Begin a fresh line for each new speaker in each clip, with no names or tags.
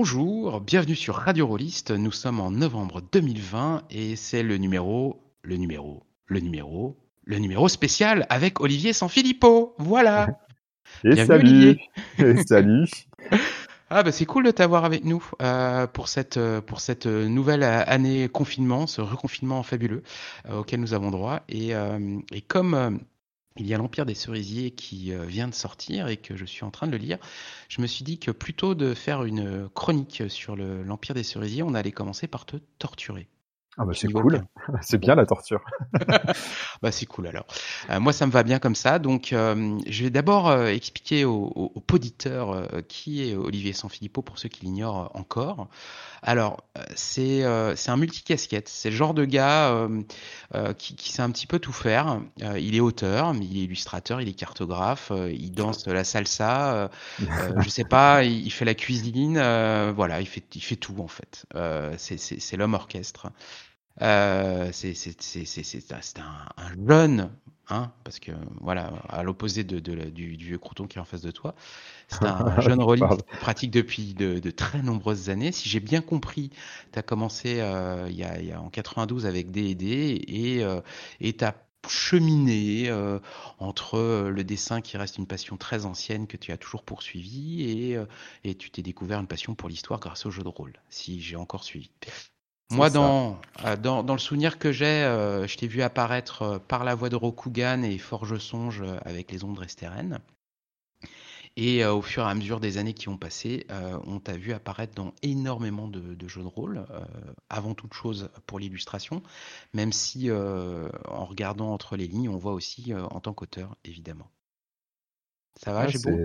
bonjour, bienvenue sur Radio Rollist. Nous sommes en novembre 2020 et c'est le numéro, le numéro, le numéro, le numéro spécial avec Olivier Sanfilippo. Voilà.
Et salut. Et salut.
Ah bah c'est cool de t'avoir avec nous euh, pour cette euh, pour cette nouvelle année confinement, ce reconfinement fabuleux euh, auquel nous avons droit et, et comme il y a l'Empire des Cerisiers qui vient de sortir et que je suis en train de le lire. Je me suis dit que plutôt de faire une chronique sur l'Empire des Cerisiers, on allait commencer par te torturer.
Ah bah c'est cool, c'est bien la torture.
bah c'est cool alors. Euh, moi ça me va bien comme ça, donc euh, je vais d'abord euh, expliquer aux, aux, auditeurs qui est Olivier Sanfilippo pour ceux qui l'ignorent encore. Alors c'est c'est un multicasquette, c'est le genre de gars qui, qui, sait un petit peu tout faire. il est auteur, il est illustrateur, il est cartographe, il danse la salsa, je sais pas, il, il fait la cuisine, voilà, il fait il fait tout en fait. c'est l'homme orchestre. Euh, c'est un, un, jeune, hein, parce que voilà, à l'opposé de, de, du, du, vieux crouton qui est en face de toi, c'est un jeune rôliste qui pratique depuis de, de, très nombreuses années. Si j'ai bien compris, tu as commencé euh, il, y a, il y a en 92 avec D&D et euh, tu as cheminé euh, entre le dessin qui reste une passion très ancienne que tu as toujours poursuivi et, et tu t'es découvert une passion pour l'histoire grâce au jeu de rôle, si j'ai encore suivi. Moi, dans, euh, dans, dans, le souvenir que j'ai, euh, je t'ai vu apparaître euh, par la voix de Rokugan et Forge Songe avec les ondes restérènes. Et au fur et à mesure des années qui ont passé, on t'a vu apparaître dans énormément de, de jeux de rôle, avant toute chose pour l'illustration, même si en regardant entre les lignes, on voit aussi en tant qu'auteur, évidemment. Ça va, j'ai beau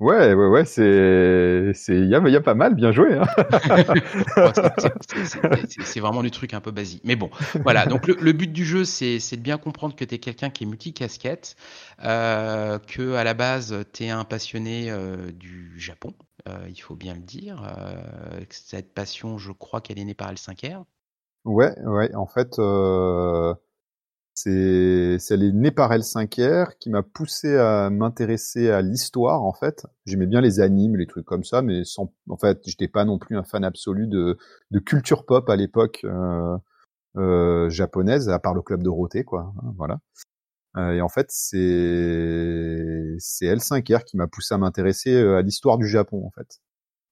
Ouais, ouais, ouais, c'est, c'est, il y a, y a pas mal, bien joué. Hein
c'est vraiment du truc un peu basique. Mais bon, voilà. Donc le, le but du jeu, c'est, c'est de bien comprendre que tu es quelqu'un qui est multicasquette, euh, que à la base, tu es un passionné euh, du Japon. Euh, il faut bien le dire. Euh, cette passion, je crois qu'elle est née par L5R.
Ouais, ouais. En fait. C'est c'est les née par L5R qui m'a poussé à m'intéresser à l'histoire en fait. J'aimais bien les animes, les trucs comme ça, mais sans en fait, j'étais pas non plus un fan absolu de culture pop à l'époque euh, euh, japonaise, à part le club de Dorothée quoi. Hein, voilà. Euh, et en fait, c'est c'est L5R qui m'a poussé à m'intéresser euh, à l'histoire du Japon en fait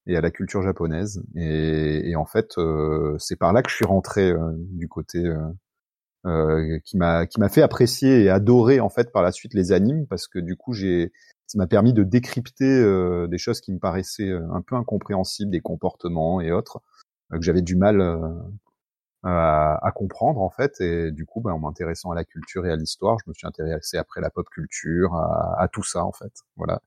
et à la culture japonaise. Et, et en fait, c'est par là que je suis rentré du côté euh, qui m'a qui m'a fait apprécier et adorer en fait par la suite les animes parce que du coup j'ai ça m'a permis de décrypter euh, des choses qui me paraissaient euh, un peu incompréhensibles, des comportements et autres que j'avais du mal à, à, comprendre en fait. Et du coup, ben, en m'intéressant à la culture et à l'histoire, je me suis intéressé après la pop culture, à, à tout ça en fait. Voilà.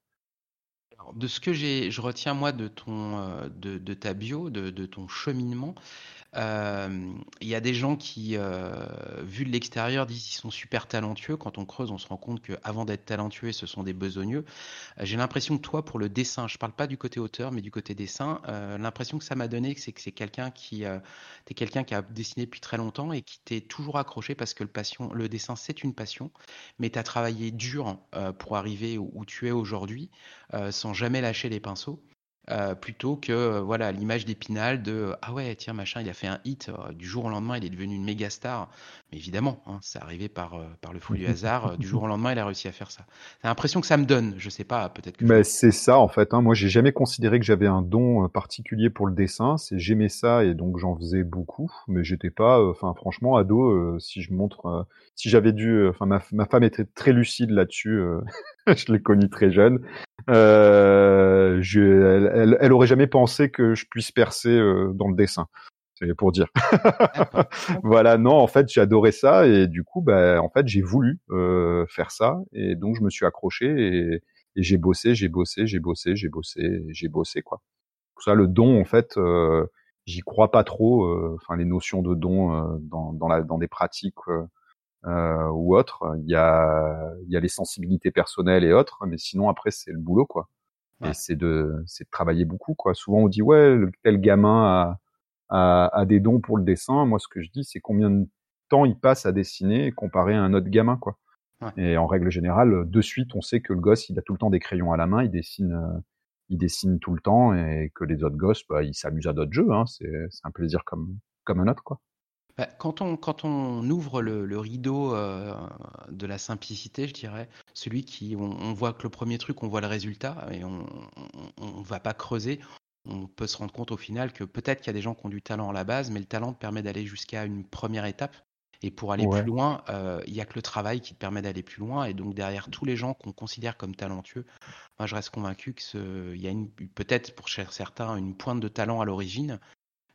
de ce que j'ai, je retiens moi de ton, de, de ta bio, de, de ton cheminement, euh, il y a des gens qui, euh, vu de l'extérieur, disent qu'ils sont super talentueux. Quand on creuse, on se rend compte qu'avant d'être talentueux, ce sont des besogneux. Euh, j'ai l'impression que toi, pour le dessin, je parle pas du côté auteur, mais du côté dessin, l'impression que ça m'a donné, c'est que c'est quelqu'un qui, t'es quelqu'un qui a dessiné depuis très longtemps et qui t'est toujours accroché parce que le le dessin, c'est une passion, mais tu as travaillé dur pour arriver où tu es aujourd'hui, sans jamais lâcher les pinceaux. Euh, plutôt que euh, voilà l'image d'Épinal de ah ouais tiens machin il a fait un hit euh, du jour au lendemain il est devenu une méga star. Mais évidemment hein, c'est arrivé par par le fou du hasard du jour au lendemain il a réussi à faire ça. C'est l'impression que ça me donne je sais pas peut-être que
mais c'est ça en fait hein. moi j'ai jamais considéré que j'avais un don particulier pour le dessin. C'est j'aimais ça et donc j'en faisais beaucoup mais j'étais pas enfin franchement ado si je montre si j'avais dû enfin ma, ma, femme était très lucide là-dessus je l'ai connue très jeune euh, je, elle, elle, elle, aurait jamais pensé que je puisse percer euh, dans le dessin. C'est pour dire. voilà, non, en fait, j'adorais ça et du coup, bah, en fait, j'ai voulu euh, faire ça et donc je me suis accroché et, et j'ai bossé, j'ai bossé, j'ai bossé, j'ai bossé, j'ai bossé quoi. Pour ça, le don, en fait, euh, j'y crois pas trop. Euh, enfin, les notions de don euh, dans, dans, la, dans des pratiques euh, ou autre. Il y a, il y a les sensibilités personnelles et autres, mais sinon après c'est le boulot quoi. Ouais. Et c'est de, c'est de travailler beaucoup quoi. Souvent on dit ouais, tel gamin a, a, a, des dons pour le dessin. Moi ce que je dis c'est combien de temps il passe à dessiner comparé à un autre gamin quoi. Ouais. Et en règle générale, de suite, on sait que le gosse, il a tout le temps des crayons à la main, il dessine, il dessine tout le temps et que les autres gosses, bah, ils s'amusent à d'autres jeux. Hein. C'est un plaisir comme, comme un autre, quoi.
Bah, quand on, quand on ouvre le, rideau euh, de la simplicité, je dirais, celui qui, on, voit que le premier truc, on voit le résultat et on ne va pas creuser, on peut se rendre compte au final que peut-être qu'il y a des gens qui ont du talent à la base, mais le talent te permet d'aller jusqu'à une première étape. Et pour aller plus loin, euh, il n'y a que le travail qui te permet d'aller plus loin. Et donc derrière tous les gens qu'on considère comme talentueux, moi je reste convaincu qu'il y a peut-être pour certains une pointe de talent à l'origine,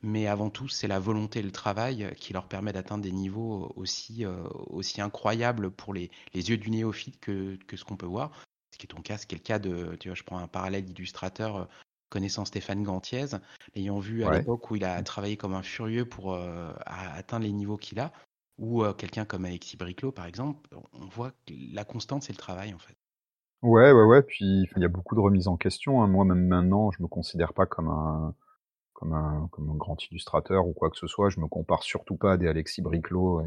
mais avant tout c'est la volonté et le travail qui leur permet d'atteindre des niveaux aussi, euh, aussi incroyables pour les, yeux du néophyte que, que ce qu'on peut voir. Ce qui est ton cas, ce qui est le cas de, tu vois, je prends un parallèle d'illustrateur euh, connaissant Stéphane Gantiez, l'ayant vu à l'époque où il a travaillé comme un furieux pour atteindre les niveaux qu'il a, ou quelqu'un comme Alexis Briclot, par exemple, on voit que la constante, c'est le travail, en fait.
Ouais, ouais, ouais. Puis il y a beaucoup de remises en question. Hein. Moi, même maintenant, je me considère pas comme un, comme un, grand illustrateur ou quoi que ce soit. Je me compare surtout pas à des Alexis Briclot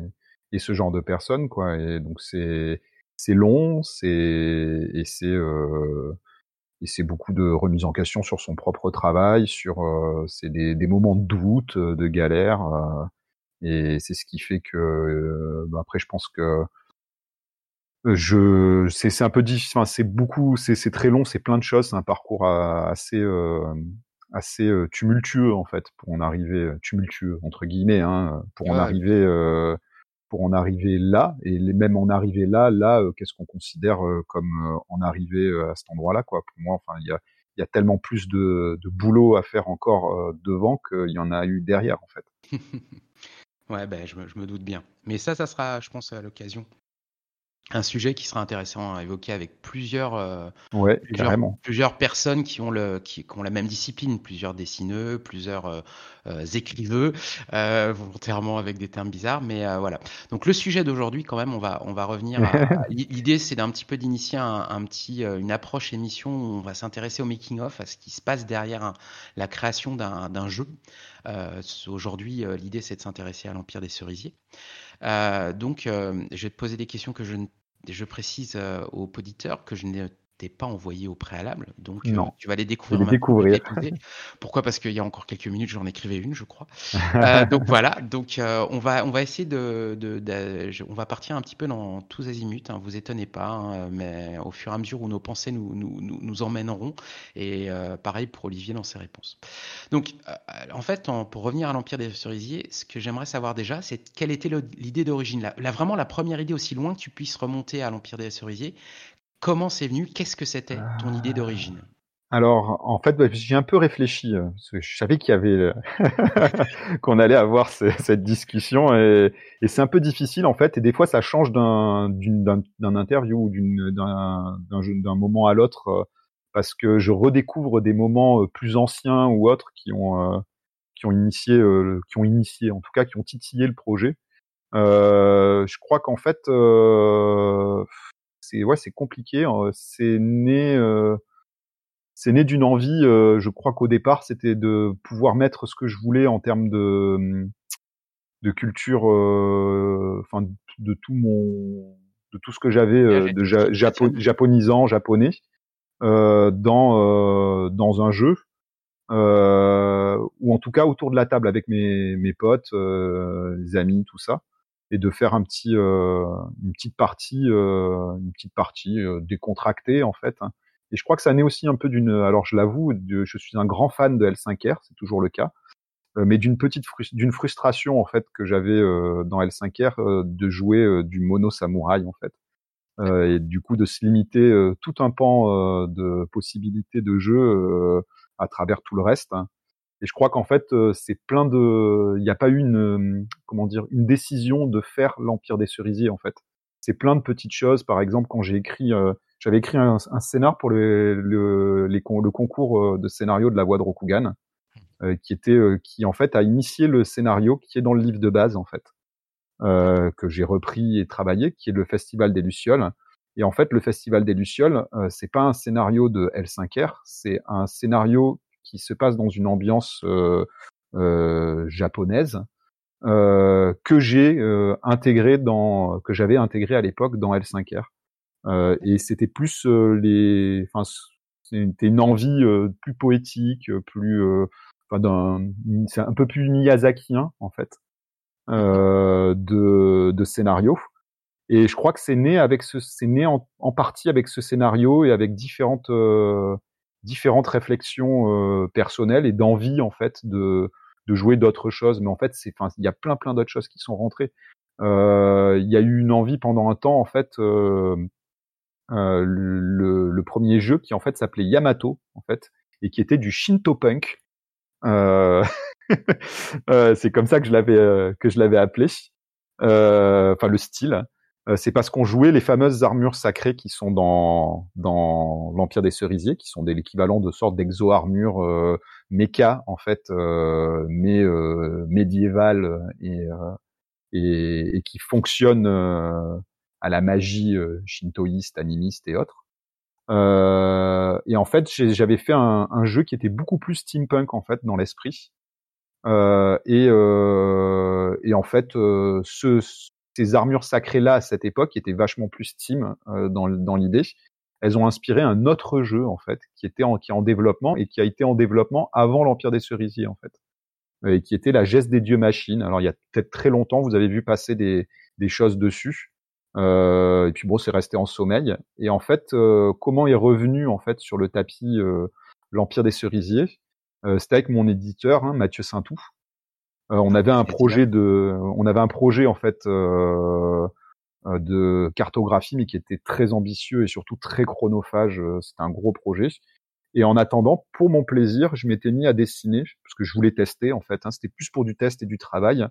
et, ce genre de personnes, quoi. Et donc c'est, c'est long, c'est et c'est euh, c'est beaucoup de remises en question sur son propre travail, sur euh, c'est des, moments de doute, de galère. Euh, et c'est ce qui fait que bah, après je pense que je c'est un peu difficile c'est beaucoup c'est très long c'est plein de choses c'est un parcours assez assez tumultueux en fait pour en arriver tumultueux entre guillemets hein, pour en arriver pour en arriver là et même en arriver là là qu'est-ce qu'on considère comme en arriver à cet endroit là quoi? Pour moi enfin il y a il y a tellement plus de, de boulot à faire encore devant qu'il y en a eu derrière en fait
Ouais, ben, je me, doute bien. Mais ça, ça sera, je pense, à l'occasion. Un sujet qui sera intéressant à évoquer avec plusieurs, euh, plusieurs, personnes qui ont, le, qui, ont la même discipline, plusieurs dessineux, plusieurs euh, euh, écriveux, volontairement avec des termes bizarres, mais voilà. Donc le sujet d'aujourd'hui, quand même, on va, on va revenir. L'idée, c'est d'un petit peu d'initier un, petit, une approche émission où on va s'intéresser au making of, à ce qui se passe derrière la création d'un jeu. Euh, aujourd'hui, euh, l'idée, c'est de s'intéresser à l'Empire des Cerisiers. Euh, donc, je vais te poser des questions que je, je précise aux auditeurs que je n'ai pas envoyé au préalable. Donc, euh, tu vas les découvrir.
découvrir.
Pourquoi? Parce qu'il y a encore quelques minutes, j'en écrivais une, je crois. Euh, donc voilà. Donc, euh, on va on va essayer de, de, on va partir un petit peu dans tous azimuts. Hein, vous étonnez pas, hein, mais au fur et à mesure où nos pensées nous nous, nous, emmèneront. Et pareil pour Olivier dans ses réponses. Donc, en fait, pour revenir à l'Empire des Cerisiers, ce que j'aimerais savoir déjà, c'est quelle était l'idée d'origine. Là, vraiment, la première idée aussi loin que tu puisses remonter à l'Empire des Cerisiers, Comment c'est venu Qu'est-ce que c'était ton idée d'origine?
Alors, en fait, bah, j'ai un peu réfléchi. Euh, parce que je savais qu'il y avait euh, qu'on allait avoir cette discussion, et, c'est un peu difficile en fait. Et des fois, ça change d'un interview ou d'un moment à l'autre, euh, parce que je redécouvre des moments plus anciens ou autres qui ont qui ont initié, qui ont initié, en tout cas, qui ont titillé le projet. je crois qu'en fait, c'est ouais, c'est compliqué. Hein, c'est né, euh, c'est né d'une envie. Euh, je crois qu'au départ, c'était de pouvoir mettre ce que je voulais en termes de de culture, euh, enfin de tout mon, de tout ce que j'avais de japonisant, japonais, dans dans un jeu. ou en tout cas autour de la table avec mes, mes potes, les amis, tout ça et de faire un petit, euh, une petite partie, euh, une petite partie euh, décontractée en fait. Hein. Et je crois que ça naît aussi un peu d'une, alors je l'avoue, je suis un grand fan de L5R, c'est toujours le cas, mais d'une petite d'une frustration en fait que j'avais dans L5R de jouer du mono samouraï en fait. et du coup de se limiter tout un pan de possibilités de jeu à travers tout le reste. Hein. Et je crois qu'en fait, euh, c'est plein de, il n'y a pas eu une, euh, comment dire, une décision de faire l'Empire des Cerisiers en fait. C'est plein de petites choses. Par exemple, quand j'ai écrit, euh, j'avais écrit un, un, scénar pour le, le, le concours de scénario de la voix de Rokugan, qui était, qui en fait a initié le scénario qui est dans le livre de base en fait, que j'ai repris et travaillé, qui est le Festival des Lucioles. Et en fait, le Festival des Lucioles, c'est pas un scénario de L5R, c'est un scénario qui se passe dans une ambiance euh, euh, japonaise euh, que j'ai intégré dans que j'avais intégré à l'époque dans L5R. et c'était plus les, enfin, C'était une envie plus poétique, plus, enfin c'est un peu plus miyazakien en fait de, de scénario. Et je crois que c'est né avec ce, c'est né en, en, partie avec ce scénario et avec différentes différentes réflexions personnelles et d'envie en fait de de jouer d'autres choses. Mais en fait, c'est, enfin, il y a plein plein d'autres choses qui sont rentrées. Il y a eu une envie pendant un temps en fait. Euh, le, le, premier jeu qui en fait s'appelait Yamato en fait et qui était du Shinto punk. Euh, euh, c'est comme ça que je l'avais que je l'avais appelé. Enfin le style. C'est parce qu'on jouait les fameuses armures sacrées qui sont dans dans l'Empire des Cerisiers, qui sont des l'équivalent de sortes d'exo-armures euh, méca en fait, euh, mais euh, médiévales et, et, et qui fonctionnent à la magie euh, shintoïste, animiste et autres. Euh, et en fait, j'avais fait un, un, jeu qui était beaucoup plus steampunk en fait dans l'esprit. Euh, et, euh, et, en fait, euh, ce, ces armures sacrées là à cette époque, qui étaient vachement plus steam euh, dans, dans l'idée, elles ont inspiré un autre jeu en fait, qui était en, qui est en développement et qui a été en développement avant l'Empire des Cerisiers en fait, et qui était la geste des dieux machines. Alors il y a peut-être très longtemps, vous avez vu passer des, des choses dessus. Euh, et puis bon, c'est resté en sommeil. Et en fait, euh, comment est revenu en fait sur le tapis euh, l'Empire des Cerisiers? C'était avec mon éditeur, hein, Mathieu Saintou. On avait un projet de, on avait un projet en fait de cartographie, mais qui était très ambitieux et surtout très chronophage. C'était un gros projet. Et en attendant, pour mon plaisir, je m'étais mis à dessiner parce que je voulais tester en fait. Hein, C'était plus pour du test et du travail,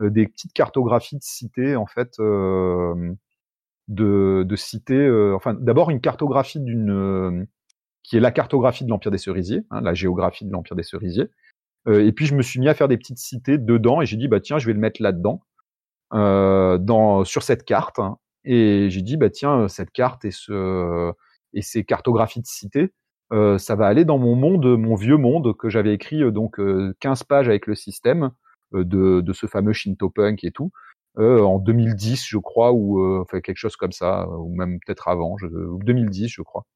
des petites cartographies de cités en fait de, de euh, enfin d'abord une cartographie d'une euh, qui est la cartographie de l'Empire des Cerisiers, hein, la géographie de l'Empire des Cerisiers. Euh, et puis je me suis mis à faire des petites cités dedans et j'ai dit bah tiens je vais le mettre là-dedans, dans sur cette carte. Hein. et j'ai dit bah tiens cette carte et ce et ces cartographies de cités, ça va aller dans mon monde, mon vieux monde que j'avais écrit donc 15 pages avec le système de, de ce fameux Shinto Punk et tout. Euh, en 2010, je crois, ou euh, enfin quelque chose comme ça, ou même peut-être avant, je, 2010, je crois.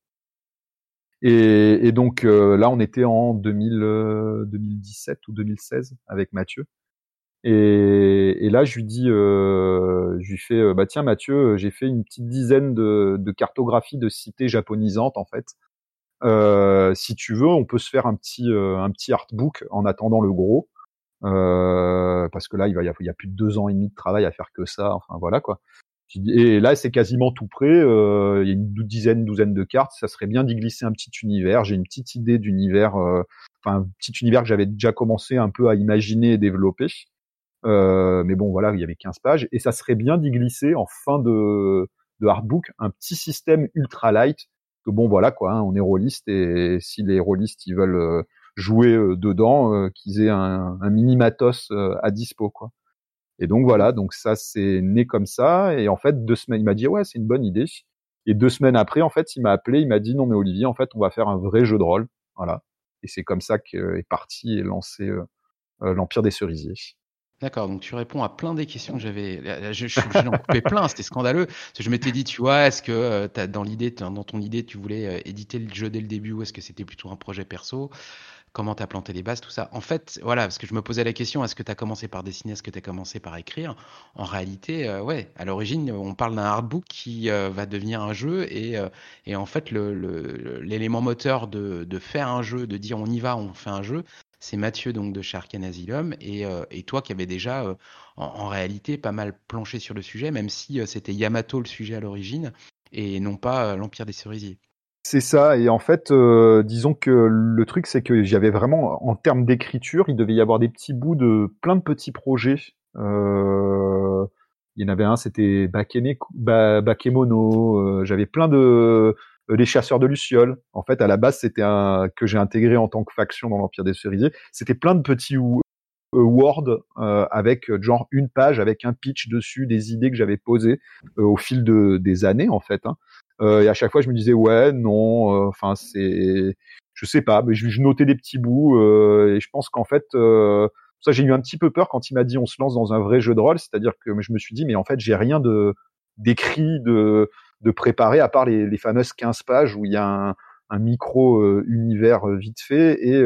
Et, et donc euh, là, on était en 2000, 2017 ou 2016 avec Mathieu. Et, et là, je lui dis, je lui fais, bah tiens Mathieu, j'ai fait une petite dizaine de, de cartographies de cités japonisantes en fait. Euh, si tu veux, on peut se faire un petit un petit artbook en attendant le gros. Euh, parce que là, il, va, il, y a, plus de deux ans et demi de travail à faire que ça. Enfin voilà quoi. Et là, c'est quasiment tout prêt. Euh, il y a une dizaine, douzaine de cartes. Ça serait bien d'y glisser un petit univers. J'ai une petite idée d'univers, euh, enfin un petit univers que j'avais déjà commencé un peu à imaginer et développer. Euh, mais bon, voilà, il y avait 15 pages. Et ça serait bien d'y glisser en fin de, de hardbook un petit système ultra light. Que bon, voilà quoi, hein, on est rôliste et si les rôlistes ils veulent euh, jouer euh, dedans, euh, qu'ils aient un, un, mini matos à dispo quoi. Et donc voilà, donc ça c'est né comme ça. Et en fait deux semaines, il m'a dit ouais c'est une bonne idée. Et deux semaines après, en fait, il m'a appelé, il m'a dit non mais Olivier, en fait, on va faire un vrai jeu de rôle, voilà. Et c'est comme ça qu'est parti et lancé l'Empire des Cerisiers.
D'accord, donc tu réponds à plein des questions que j'avais. Je, je, je en coupais plein, c'était scandaleux. je m'étais dit, tu vois, est-ce que as, dans l'idée, dans ton idée, tu voulais éditer le jeu dès le début ou est-ce que c'était plutôt un projet perso? Comment tu as planté les bases, tout ça. En fait, voilà, parce que je me posais la question, est-ce que tu as commencé par dessiner, est-ce que tu as commencé par écrire? En réalité, euh, ouais, à l'origine, on parle d'un artbook qui euh, va devenir un jeu et, euh, en fait, l'élément moteur de, de, faire un jeu, de dire on y va, on fait un jeu, c'est Mathieu donc de Sharkan Asylum et, toi qui avais déjà en, réalité pas mal planché sur le sujet, même si c'était Yamato le sujet à l'origine et non pas l'Empire des Cerisiers.
C'est ça, et en fait, euh, disons que le truc, c'est que j'avais vraiment, en termes d'écriture, il devait y avoir des petits bouts de plein de petits projets. Euh, il y en avait un, c'était Bakemono, euh, j'avais plein de... les chasseurs de Lucioles. En fait, à la base, c'était un que j'ai intégré en tant que faction dans l'Empire des Cerisiers. C'était plein de petits Word avec genre une page avec un pitch dessus, des idées que j'avais posées au fil de, des années, en fait. Hein. Euh, et à chaque fois, je me disais ouais, non, euh, enfin c'est, je sais pas, mais je, je notais des petits bouts euh, et je pense qu'en fait, ça j'ai eu un petit peu peur quand il m'a dit on se lance dans un vrai jeu de rôle, c'est-à-dire que je me suis dit mais en fait j'ai rien de d'écrit, de de préparé à part les, les fameuses 15 pages où il y a un, un micro univers vite fait et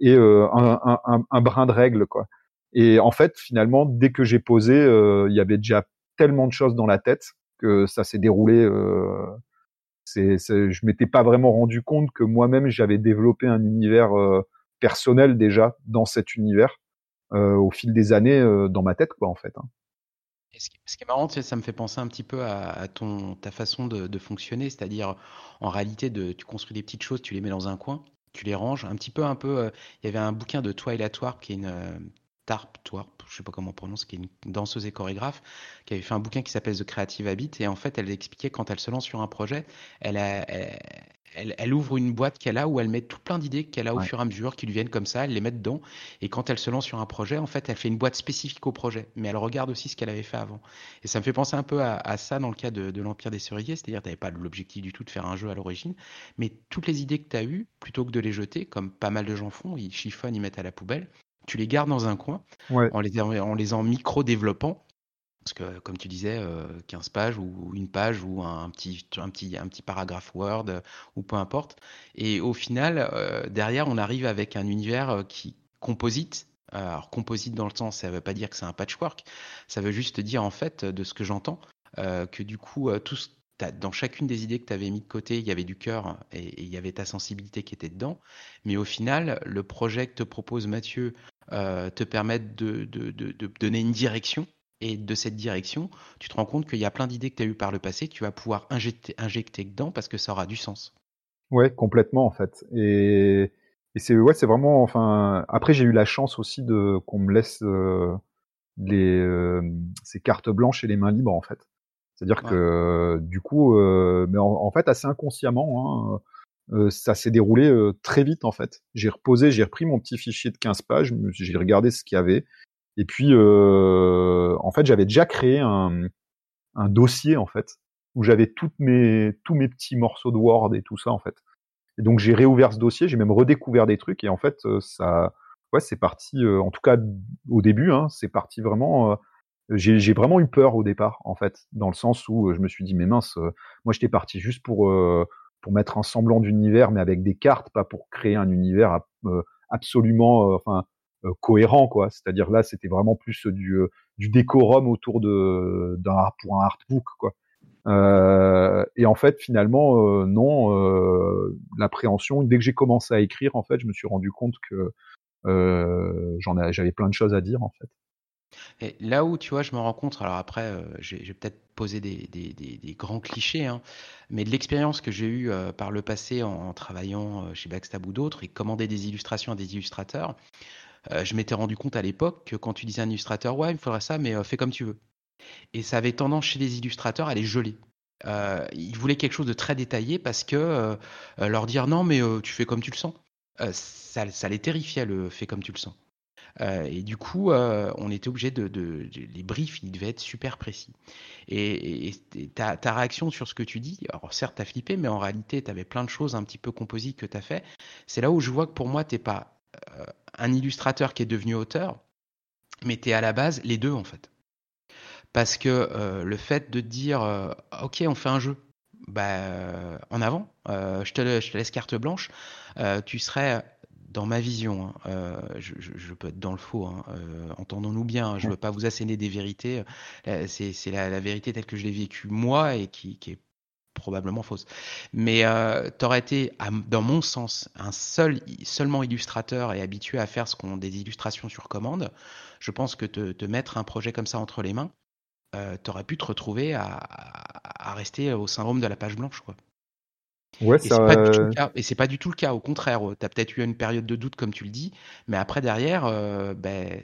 et un, un, un, brin de règles quoi. Et en fait, finalement, dès que j'ai posé, il y avait déjà tellement de choses dans la tête que ça s'est déroulé. Euh, c'est, je m'étais pas vraiment rendu compte que moi-même j'avais développé un univers personnel déjà dans cet univers au fil des années dans ma tête quoi en fait. Hein
ce qui est marrant, ça me fait penser un petit peu à, ton, ta façon de, fonctionner, c'est-à-dire en réalité, de, tu construis des petites choses, tu les mets dans un coin, tu les ranges, un petit peu, un peu. Euh, il y avait un bouquin de Twilight Warp qui est une euh, Tarp, Twarp, je sais pas comment on prononce, qui est une danseuse et chorégraphe, qui avait fait un bouquin qui s'appelle The Creative Habit, et en fait, elle expliquait quand elle se lance sur un projet, elle, a, elle, ouvre une boîte qu'elle a où elle met tout plein d'idées qu'elle a au fur et à mesure, qui lui viennent comme ça, elle les met dedans. Et quand elle se lance sur un projet, en fait, elle fait une boîte spécifique au projet. Mais elle regarde aussi ce qu'elle avait fait avant. Et ça me fait penser un peu à, ça dans le cas de, l'Empire des Cerisiers. C'est-à-dire, tu n'avais pas l'objectif du tout de faire un jeu à l'origine. Mais toutes les idées que tu as eues, plutôt que de les jeter, comme pas mal de gens font, ils chiffonnent, ils mettent à la poubelle, tu les gardes dans un coin en, les, en les en micro-développant parce que, comme tu disais, 15 euh, pages ou une page ou un petit, un petit, un petit paragraphe Word euh, ou peu importe. Et au final, euh, derrière, on arrive avec un univers qui composite. Alors, composite dans le sens, ça ne veut pas dire que c'est un patchwork. Ça veut juste dire, en fait, de ce que j'entends, que du coup, tout dans chacune des idées que tu avais mis de côté, il y avait du cœur et, il y avait ta sensibilité qui était dedans. Mais au final, le projet que te propose Mathieu te permet de, de, de donner une direction et de cette direction, tu te rends compte qu'il y a plein d'idées que tu as eues par le passé, tu vas pouvoir injecter, injecter dedans parce que ça aura du sens.
Ouais, complètement en fait. Et, et c'est ouais, c'est vraiment enfin. Après, j'ai eu la chance aussi de qu'on me laisse euh, les euh, ces cartes blanches et les mains libres en fait. C'est-à-dire que du coup, euh, mais en, fait assez inconsciemment, hein, ça s'est déroulé très vite en fait. J'ai reposé, j'ai repris mon petit fichier de 15 pages, j'ai regardé ce qu'il y avait, et puis, euh, en fait, j'avais déjà créé un, un, dossier en fait où j'avais toutes mes tous mes petits morceaux de Word et tout ça en fait. Et donc j'ai réouvert ce dossier, j'ai même redécouvert des trucs et en fait euh, ça, ouais, c'est parti. Euh, en tout cas au début, hein, c'est parti vraiment. Euh, j'ai vraiment eu peur au départ en fait, dans le sens où je me suis dit mais mince, moi j'étais parti juste pour pour mettre un semblant d'univers mais avec des cartes, pas pour créer un univers absolument, enfin euh, cohérent quoi. C'est-à-dire là c'était vraiment plus du euh, du décorum autour de d'un pour un artbook quoi. Euh, et en fait finalement euh, non l'appréhension dès que j'ai commencé à écrire en fait je me suis rendu compte que j'en j'avais plein de choses à dire en fait
et là où tu vois, je me rends compte, alors après, j'ai peut-être posé des, grands clichés, hein, mais de l'expérience que j'ai eue par le passé en, travaillant chez Backstab ou d'autres et commander des illustrations à des illustrateurs, euh, je m'étais rendu compte à l'époque que quand tu disais à un illustrateur, ouais, il me faudrait ça, mais euh, fais comme tu veux. Et ça avait tendance chez les illustrateurs à les geler. Euh, ils voulaient quelque chose de très détaillé parce que leur dire non, mais tu fais comme tu le sens, ça, ça, les terrifiait le fais comme tu le sens. Et du coup, on était obligé de, Les briefs, ils devaient être super précis. Et, ta, ta, réaction sur ce que tu dis, alors certes, tu as flippé, mais en réalité, tu avais plein de choses un petit peu composites que tu as fait. C'est là où je vois que pour moi, tu pas un illustrateur qui est devenu auteur, mais tu es à la base les deux en fait. Parce que euh, le fait de dire euh, ok on fait un jeu, bah euh, en avant, je te, je, te, laisse carte blanche, tu serais dans ma vision, hein, je, peux être dans le faux, hein, entendons-nous bien, je ne veux pas vous asséner des vérités, c'est la, la, vérité telle que je l'ai vécue moi et qui, qui est probablement fausse. Mais euh, tu aurais été, dans mon sens, un seul, seulement illustrateur et habitué à faire ce qu'on des illustrations sur commande. Je pense que te, te mettre un projet comme ça entre les mains, euh, tu aurais pu te retrouver à, à, rester au syndrome de la page blanche, quoi. Ouais, et c'est pas, du tout le cas. Au contraire, tu as peut-être eu une période de doute, comme tu le dis, mais après derrière, euh, ben,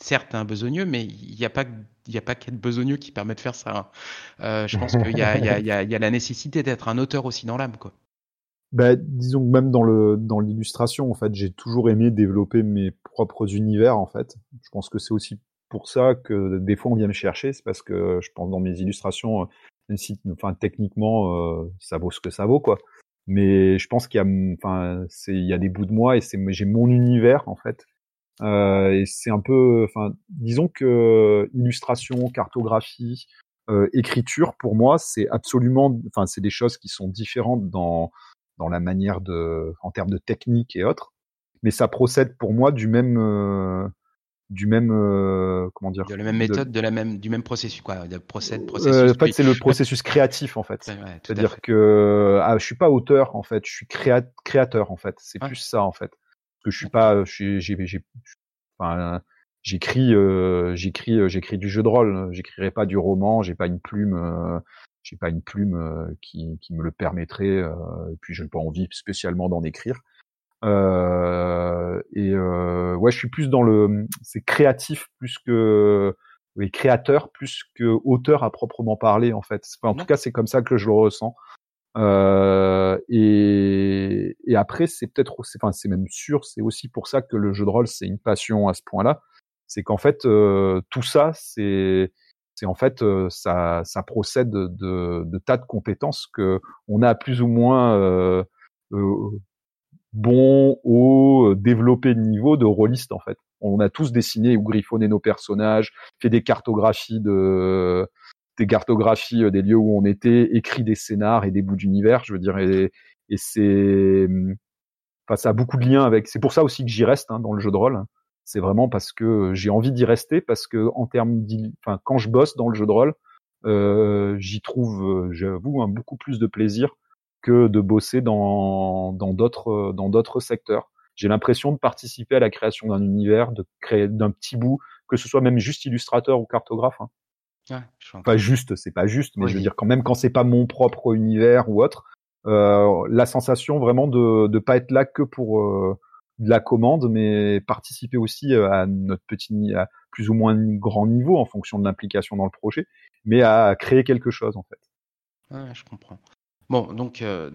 certes, un besogneux, mais il n'y a pas il n'y a pas qu'être besogneux qui permet de faire ça. Hein. Euh, je pense qu'il y, y, y, y a, la nécessité d'être un auteur aussi dans l'âme, quoi.
Bah, disons que même dans le dans l'illustration, en fait, j'ai toujours aimé développer mes propres univers, en fait. Je pense que c'est aussi pour ça que des fois on vient me chercher, c'est parce que je pense dans mes illustrations, techniquement, euh, ça vaut ce que ça vaut, quoi. Mais je pense qu'il y a, c'est, des bouts de moi et c'est, j'ai mon univers, en fait, euh, et c'est un peu, disons que illustration, cartographie, euh, écriture, pour moi, c'est absolument, enfin, c'est des choses qui sont différentes dans dans la manière de, en termes de technique et autres. Mais ça procède pour moi du même, du même euh, comment dire
de la même méthode de, la même du même processus quoi de procède
euh,
processus
en fait c'est le processus créatif en fait. C'est à dire que ah, je suis pas auteur en fait je suis créateur en fait. C'est plus ça en fait. Que je suis pas j'ai j'ai enfin j'écris euh, j'écris euh, j'écris du jeu de rôle. J'écrirai pas du roman j'ai pas une plume j'ai pas une plume qui, qui me le permettrait et puis j'ai pas envie spécialement d'en écrire euh, et euh, ouais, je suis plus dans le, c'est créatif plus que oui, créateur plus que auteur à proprement parler en fait. Enfin, en tout cas, c'est comme ça que je le ressens. Euh, et, et, après, c'est peut-être, enfin, c'est même sûr, c'est aussi pour ça que le jeu de rôle c'est une passion à ce point-là. C'est qu'en fait, euh, tout ça, c'est, c'est en fait, euh, ça, ça procède de, de, tas de compétences que on a plus ou moins euh, bon au euh, développé de niveau de rôliste en fait. On a tous dessiné ou griffonné nos personnages, fait des cartographies de des cartographies euh, des lieux où on était, écrit des scénars et des bouts d'univers, je veux dire et, et c'est enfin ça a beaucoup de liens avec c'est pour ça aussi que j'y reste hein, dans le jeu de rôle. C'est vraiment parce que j'ai envie d'y rester parce que en termes enfin quand je bosse dans le jeu de rôle, euh, j'y trouve euh, j'avoue un beaucoup plus de plaisir que de bosser dans d'autres dans d'autres secteurs. J'ai l'impression de participer à la création d'un univers, de créer d'un petit bout, que ce soit même juste illustrateur ou cartographe. Hein. pas juste, c'est pas juste, mais je veux dire quand même quand c'est pas mon propre univers ou autre, euh, la sensation vraiment de de pas être là que pour euh, de la commande, mais participer aussi euh, à notre petit, à plus ou moins grand niveau en fonction de l'implication dans le projet, mais à créer quelque chose en fait.
Ouais, je comprends. Bon, donc euh,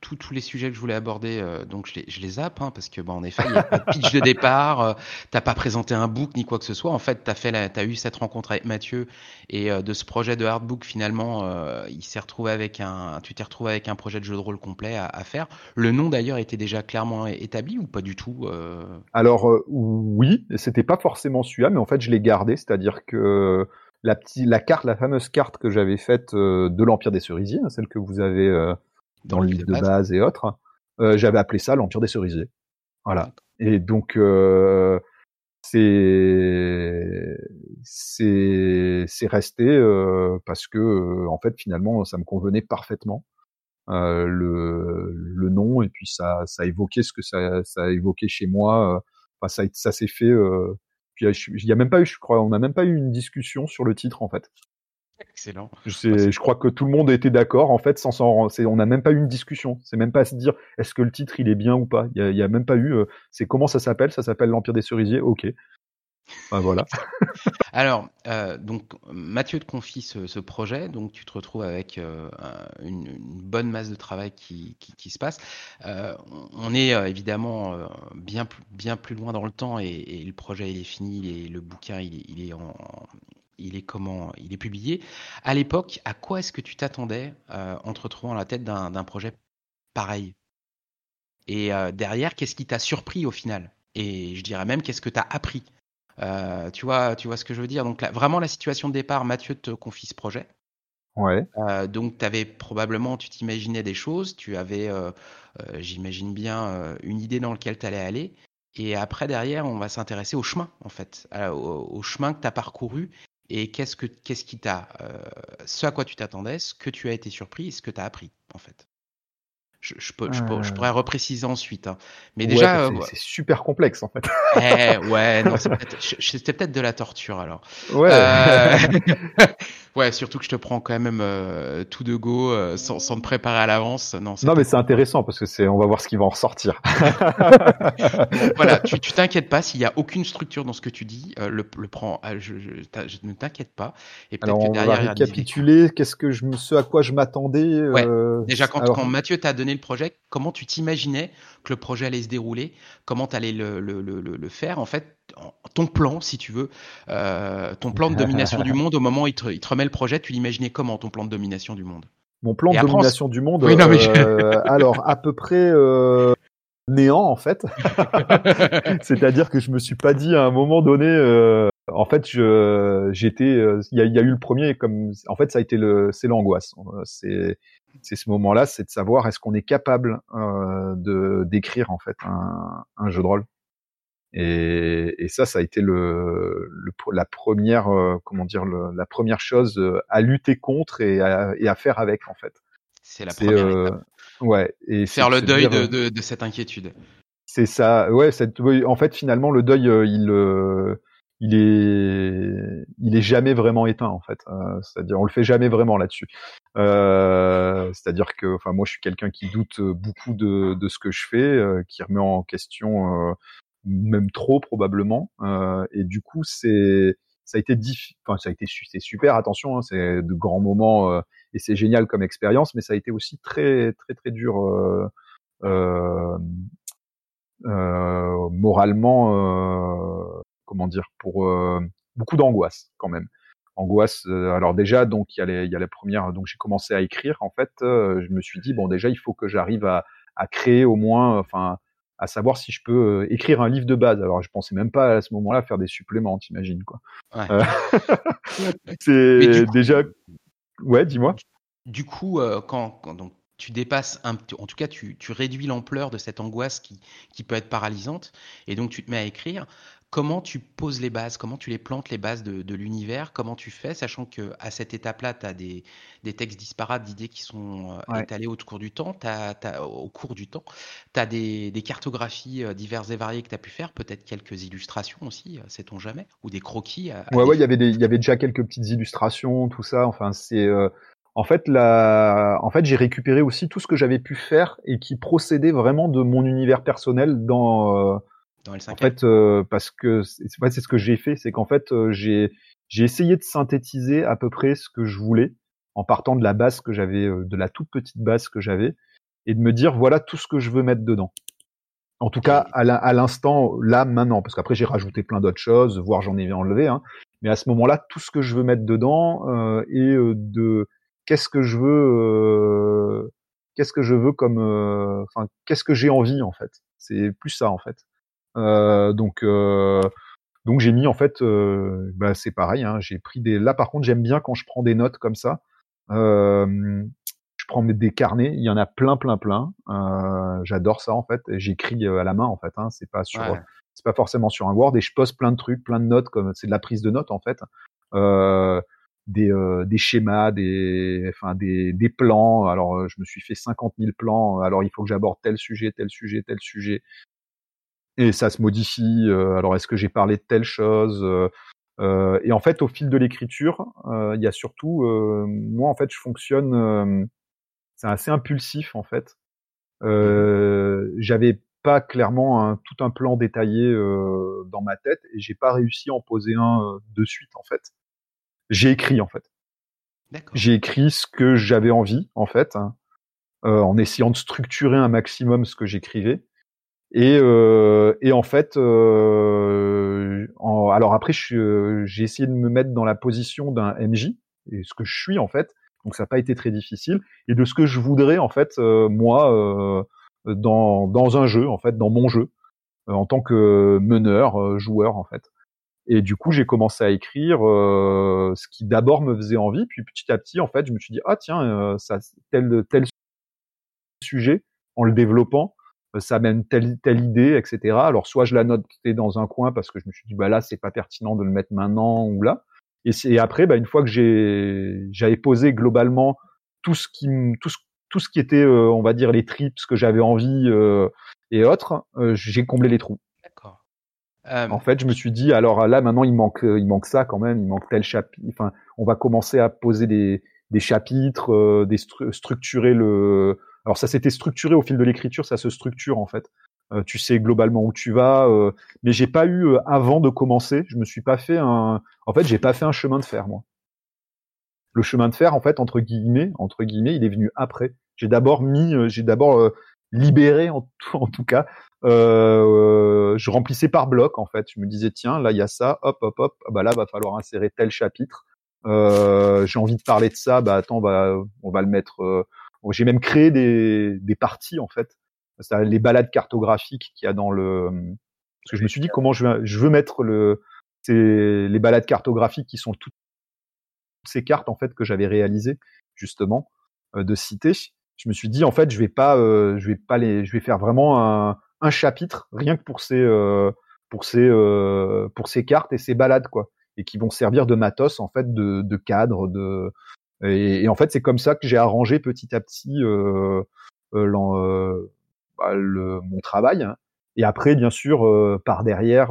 tous les sujets que je voulais aborder, euh, donc je les, je les zappe, hein, parce que bon, en effet, il n'y a pas de pitch de départ, euh, t'as pas présenté un book ni quoi que ce soit. En fait, t'as fait, as eu cette rencontre avec Mathieu et de ce projet de hardbook finalement, il s'est retrouvé avec un, tu t'es retrouvé avec un projet de jeu de rôle complet à, à faire. Le nom d'ailleurs était déjà clairement établi ou pas du tout
Alors oui, c'était pas forcément celui-là, mais en fait je l'ai gardé, c'est-à-dire que la, petite, la carte, la fameuse carte que j'avais faite euh, de l'Empire des Cerisiers, celle que vous avez euh, dans, le livre de base. et autres, euh, j'avais appelé ça l'Empire des Cerisiers. Voilà. Et donc c'est c'est c'est resté parce que en fait finalement ça me convenait parfaitement le le nom et puis ça ça évoquait ce que ça ça a évoqué chez moi. Enfin, ça ça s'est fait puis il y a même pas eu, je crois, on n'a même pas eu une discussion sur le titre en fait.
Excellent.
Je, je crois que tout le monde était d'accord en fait, sans s'en, on n'a même pas eu une discussion. C'est même pas à se dire est-ce que le titre il est bien ou pas. Il y a, y a, même pas eu. Euh, c'est comment ça s'appelle? Ça s'appelle l'Empire des Cerisiers? Ok. Ben voilà.
Alors, euh, donc Mathieu te confie ce, projet, donc tu te retrouves avec euh, une, bonne masse de travail qui, se passe. Euh, on est évidemment bien, bien plus loin dans le temps et, le projet est fini, le bouquin il est, comment il est publié. À l'époque, à quoi est-ce que tu t'attendais en te retrouvant à la tête d'un projet pareil? Et derrière, qu'est-ce qui t'a surpris au final? Et je dirais même, qu'est-ce que tu as appris? Euh, tu vois, tu vois ce que je veux dire? Donc là, vraiment la situation de départ, Mathieu te confie ce projet.
Ouais.
Euh, donc tu avais probablement, tu t'imaginais des choses, tu avais, euh, j'imagine bien, une idée dans laquelle tu allais aller. Et après, derrière, on va s'intéresser au chemin, en fait, au, au, chemin que tu as parcouru et qu'est-ce que qu'est-ce qui t'a, ce à quoi tu t'attendais, ce que tu as été surpris et ce que tu as appris, en fait. Je, je, peux, je, peux, je, pourrais repréciser ensuite. Hein. Mais déjà,
ouais, c'est super complexe en fait.
Eh, ouais, non, c'était peut-être de la torture alors.
Ouais. Euh...
ouais, surtout que je te prends quand même euh, tout de go euh, sans, sans te préparer à l'avance. Non,
non mais c'est intéressant parce que c'est, on va voir ce qui va en ressortir.
bon, voilà, tu, tu t'inquiètes pas s'il y a aucune structure dans ce que tu dis, euh, le, le prends. Euh, je, je, je, ne t'inquiète pas.
Et peut-être que derrière, on va récapituler. Qu'est-ce que je me, ce à quoi je m'attendais.
Ouais. Déjà quand, alors... quand Mathieu t'a donné le projet, comment tu t'imaginais que le projet allait se dérouler, comment tu allais le, le, le, le, faire, en fait, ton plan, si tu veux, euh, ton plan de domination du monde, au moment où il te, il te remet le projet, tu l'imaginais comment, ton plan de domination du monde?
Mon plan de domination du monde, oui, non, mais... euh, alors à peu près euh, néant, en fait. C'est-à-dire que je me suis pas dit à un moment donné... En fait, je, j'étais, il y a, y a, eu le premier comme, en fait, ça a été le, c'est l'angoisse. C'est, c'est ce moment-là, c'est de savoir est-ce qu'on est capable de d'écrire en fait un, un, jeu de rôle? Et, et, ça, ça a été le, le la première, euh, comment dire, le, la première chose euh, à lutter contre et à, et à faire avec en fait.
C'est la première euh, étape.
Ouais. Et
faire le deuil de, de, de, cette inquiétude.
C'est ça. Ouais. Cette, en fait, finalement, le deuil, il il est il est jamais vraiment éteint en fait euh, c'est-à-dire on le fait jamais vraiment là-dessus euh, c'est-à-dire que enfin moi je suis quelqu'un qui doute beaucoup de, de ce que je fais euh, qui remet en question euh, même trop probablement euh, et du coup c'est ça a été enfin ça a été c'est super attention hein, c'est de grands moments et c'est génial comme expérience mais ça a été aussi très très très dur moralement comment dire, pour euh, beaucoup d'angoisse quand même. Angoisse. Euh, alors déjà, donc il y a, les, il y a la première. Donc j'ai commencé à écrire. En fait, euh, je me suis dit bon, déjà il faut que j'arrive à, à créer au moins, enfin, à savoir si je peux écrire un livre de base. Alors je pensais même pas à ce moment-là faire des suppléments, t'imagines quoi. Ouais. c'est déjà. Ouais, dis-moi.
Du coup, quand, quand, donc tu dépasses un, en tout cas, tu, tu réduis l'ampleur de cette angoisse qui, qui peut être paralysante, et donc tu te mets à écrire comment tu poses les bases, comment tu les plantes les bases de, l'univers, comment tu fais, sachant que à cette étape-là, tu as des, textes disparates d'idées qui sont euh, étalés au cours du temps, au cours du temps, tu as des, cartographies euh, diverses et variées que tu as pu faire, peut-être quelques illustrations aussi, euh, sait-on jamais, ou des croquis.
ouais, ouais, il y avait il y avait déjà quelques petites illustrations, tout ça. Enfin, c'est en fait, la... en fait, j'ai récupéré aussi tout ce que j'avais pu faire et qui procédait vraiment de mon univers personnel dans en fait, euh, parce que c'est ce que j'ai fait, c'est qu'en fait, euh, j'ai j'ai essayé de synthétiser à peu près ce que je voulais en partant de la base que j'avais, euh, de la toute petite base que j'avais, et de me dire voilà tout ce que je veux mettre dedans. En tout cas, à l'instant, là, maintenant, parce qu'après j'ai rajouté plein d'autres choses, voire j'en ai enlevé, hein, mais à ce moment-là, tout ce que je veux mettre dedans euh, et de qu'est-ce que je veux, qu'est-ce que je veux comme, enfin, qu'est-ce que j'ai envie en fait. C'est plus ça en fait. Euh, donc euh, donc j'ai mis en fait, euh, bah, c'est pareil. Hein, j'ai pris des. Là par contre j'aime bien quand je prends des notes comme ça. je prends des carnets, il y en a plein, plein, plein. J'adore ça en fait. J'écris à la main en fait. Hein, c'est pas sur, c'est pas forcément sur un Word. Et je pose plein de trucs, plein de notes comme c'est de la prise de notes en fait. Euh, des, euh, des schémas, des, enfin des, des plans. Alors je me suis fait 50 000 plans. Alors il faut que j'aborde tel sujet, tel sujet, tel sujet et ça se modifie. Euh, alors est-ce que j'ai parlé de telle chose euh, euh, Et en fait, au fil de l'écriture, il y a surtout, moi en fait, je fonctionne, c'est assez impulsif en fait. J'avais pas clairement un, tout un plan détaillé dans ma tête et j'ai pas réussi à en poser un de suite en fait. J'ai écrit en fait. J'ai écrit ce que j'avais envie en fait, hein, en essayant de structurer un maximum ce que j'écrivais. Et, euh, et en fait, euh, alors après, j'ai essayé de me mettre dans la position d'un MJ, et ce que je suis en fait. Donc ça n'a pas été très difficile. Et de ce que je voudrais en fait, euh, moi, euh, dans, dans un jeu, en fait, dans mon jeu, euh, en tant que meneur, euh, joueur en fait. Et du coup, j'ai commencé à écrire ce qui d'abord me faisait envie, puis petit à petit, en fait, je me suis dit ah tiens, ça tel tel sujet en le développant, ça mène telle, telle idée, etc. Alors soit je la notais dans un coin parce que je me suis dit bah là c'est pas pertinent de le mettre maintenant ou là. Et, c'est après, bah, une fois que j'ai j'avais posé globalement tout ce qui tout ce, tout ce qui était euh, on va dire les trips que j'avais envie euh, et autres, euh, j'ai comblé les trous. D'accord. En fait, je me suis dit alors là maintenant il manque il manque ça quand même, il manque tel chapitre. Enfin, on va commencer à poser des des chapitres, des structurer le alors ça s'était structuré au fil de l'écriture, ça se structure en fait. Euh, tu sais globalement où tu vas, euh, mais j'ai pas eu euh, avant de commencer, je me suis pas fait un, en fait j'ai pas fait un chemin de fer moi. Le chemin de fer en fait entre guillemets, entre guillemets, il est venu après. J'ai d'abord mis, j'ai d'abord libéré en tout, cas. je remplissais par bloc en fait. Je me disais tiens là il y a ça, hop hop hop, ah, bah là va falloir insérer tel chapitre. j'ai envie de parler de ça, bah attends, bah, on va le mettre j'ai même créé des, des parties en fait, les balades cartographiques qu'il y a dans le. Parce que je me suis dit comment je veux, je veux mettre le, c'est les balades cartographiques qui sont toutes ces cartes en fait que j'avais réalisées justement. de citer, je me suis dit en fait je vais pas, je vais pas les, je vais faire vraiment un, chapitre rien que pour ces pour ces pour ces cartes et ces balades quoi, et qui vont servir de matos en fait de, de cadre de et, en fait c'est comme ça que j'ai arrangé petit à petit euh, euh, bah, le, mon travail. Hein. Et après bien sûr par derrière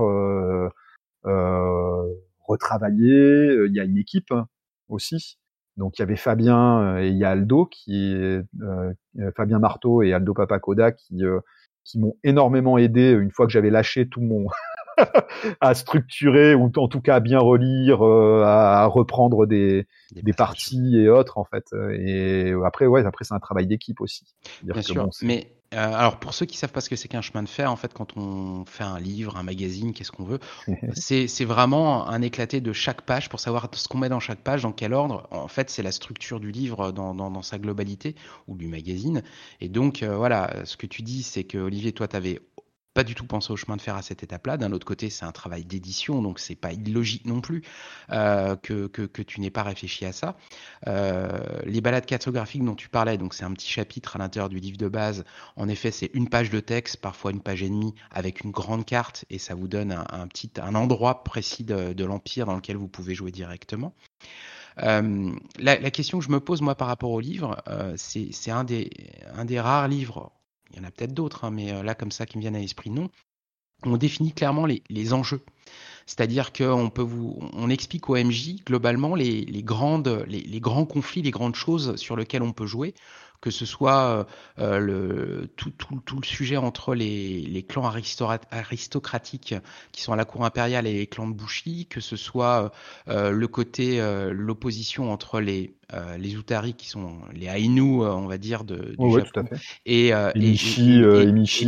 retravailler. Il y a une équipe hein, aussi. Donc il y avait Fabien et il y a Aldo qui est Fabien Marteau et Aldo Papacoda qui qui m'ont énormément aidé une fois que j'avais lâché tout mon à structurer ou en tout cas à bien relire, euh, à, reprendre des, des, parties et autres en fait. Et après ouais, après c'est un travail d'équipe aussi.
Bien sûr. mais euh, alors pour ceux qui savent pas ce que c'est qu'un chemin de fer, en fait, quand on fait un livre, un magazine, qu'est-ce qu'on veut, c'est vraiment un éclaté de chaque page pour savoir ce qu'on met dans chaque page, dans quel ordre. En fait, c'est la structure du livre dans, dans, dans, sa globalité ou du magazine. Et donc euh, voilà, ce que tu dis, c'est que Olivier, toi, tu avais pas du tout pensé au chemin de fer à cette étape-là. D'un autre côté, c'est un travail d'édition, donc c'est pas illogique non plus euh, que, tu n'aies pas réfléchi à ça. Euh, les balades cartographiques dont tu parlais, donc c'est un petit chapitre à l'intérieur du livre de base. En effet, c'est une page de texte, parfois une page et demie, avec une grande carte, et ça vous donne un, petit un endroit précis de, l'empire dans lequel vous pouvez jouer directement. Euh, la, question que je me pose moi par rapport au livre, c'est un des, un des rares livres il y en a peut-être d'autres, hein, mais euh, là, comme ça, qui me viennent à l'esprit, non. On définit clairement les, enjeux. C'est-à-dire qu'on peut vous, on explique au MJ globalement les, grands conflits, les grandes choses sur lesquelles on peut jouer que ce soit euh, le, tout, tout, tout, le sujet entre les, les clans aristocratiques qui sont à la cour impériale et les clans de Bushi, que ce soit euh, le côté, euh, l'opposition entre les, euh, les Utari qui sont les Ainu, euh, on va dire, de, du
oh,
Japon, et,
euh,
les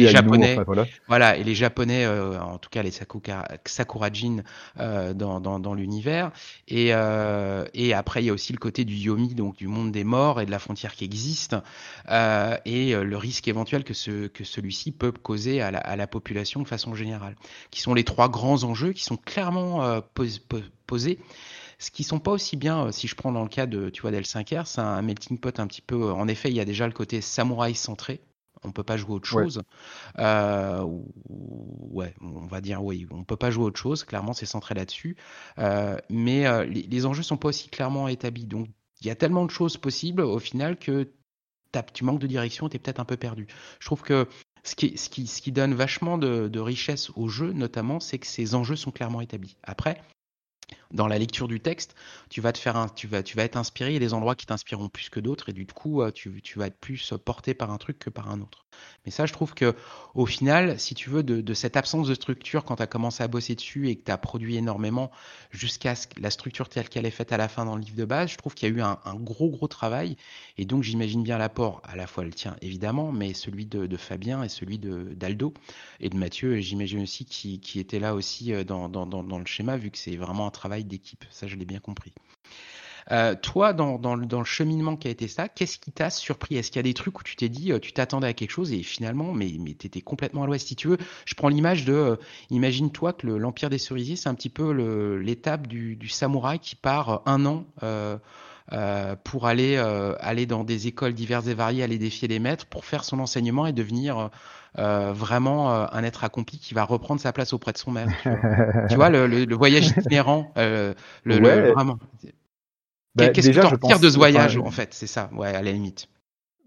Japonais,
enfin, voilà.
voilà. et les Japonais, en tout cas les Sakura, Sakurajin dans, dans, dans l'univers, et, et après il y a aussi le côté du Yomi, donc du monde des morts et de la frontière qui existe, et le risque éventuel que, ce, que celui-ci peut causer à la, à la population de façon générale, qui sont les trois grands enjeux qui sont clairement pos, pos, posés ce qui sont pas aussi bien, euh, si je prends dans le cas de, tu vois, d'L5R, c'est un melting pot un petit peu. Euh, en effet, il y a déjà le côté samouraï centré. On peut pas jouer autre chose. Ouais. Euh, ouais, on va dire oui. On peut pas jouer autre chose. Clairement, c'est centré là-dessus. Euh, mais euh, les, les, enjeux sont pas aussi clairement établis. Donc, il y a tellement de choses possibles au final que tu manques de direction. Tu es peut-être un peu perdu. Je trouve que ce qui, ce qui, ce qui donne vachement de, de richesse au jeu, notamment, c'est que ces enjeux sont clairement établis. Après, dans la lecture du texte, tu vas être inspiré. Il y a des endroits qui t'inspireront plus que d'autres, et du coup, euh, tu, vas être plus porté par un truc que par un autre. Mais ça, je trouve que au final, si tu veux, de, cette absence de structure quand tu as commencé à bosser dessus et que tu as produit énormément jusqu'à la structure telle qu'elle est faite à la fin dans le livre de base, je trouve qu'il y a eu un, gros gros travail. Et donc, j'imagine bien l'apport, à la fois le tien évidemment, mais celui de, Fabien et celui d'Aldo et de Mathieu. Et j'imagine aussi qui, qui était là aussi euh, dans le schéma, vu que c'est vraiment un travail d'équipe. Ça, je l'ai bien compris. Euh, toi, dans, le cheminement qui a été ça, qu'est-ce qui t'a surpris? Est-ce qu'il y a des trucs où tu t'es dit, euh, tu t'attendais à quelque chose et finalement, mais, mais tu étais complètement à l'ouest? Si tu veux, je prends l'image de, euh, imagine-toi que l'Empire des Cerisiers, c'est un petit peu l'étape du, samouraï qui part un an. Pour aller euh, aller dans des écoles diverses et variées, aller défier les maîtres, pour faire son enseignement et devenir euh, vraiment un être accompli qui va reprendre sa place auprès de son maître. Tu vois, tu vois le, le, le, voyage itinérant, le, ouais. le, vraiment. Bah, Qu'est-ce que tu retires de ce voyage, enfin, en fait? C'est ça, ouais, à la limite.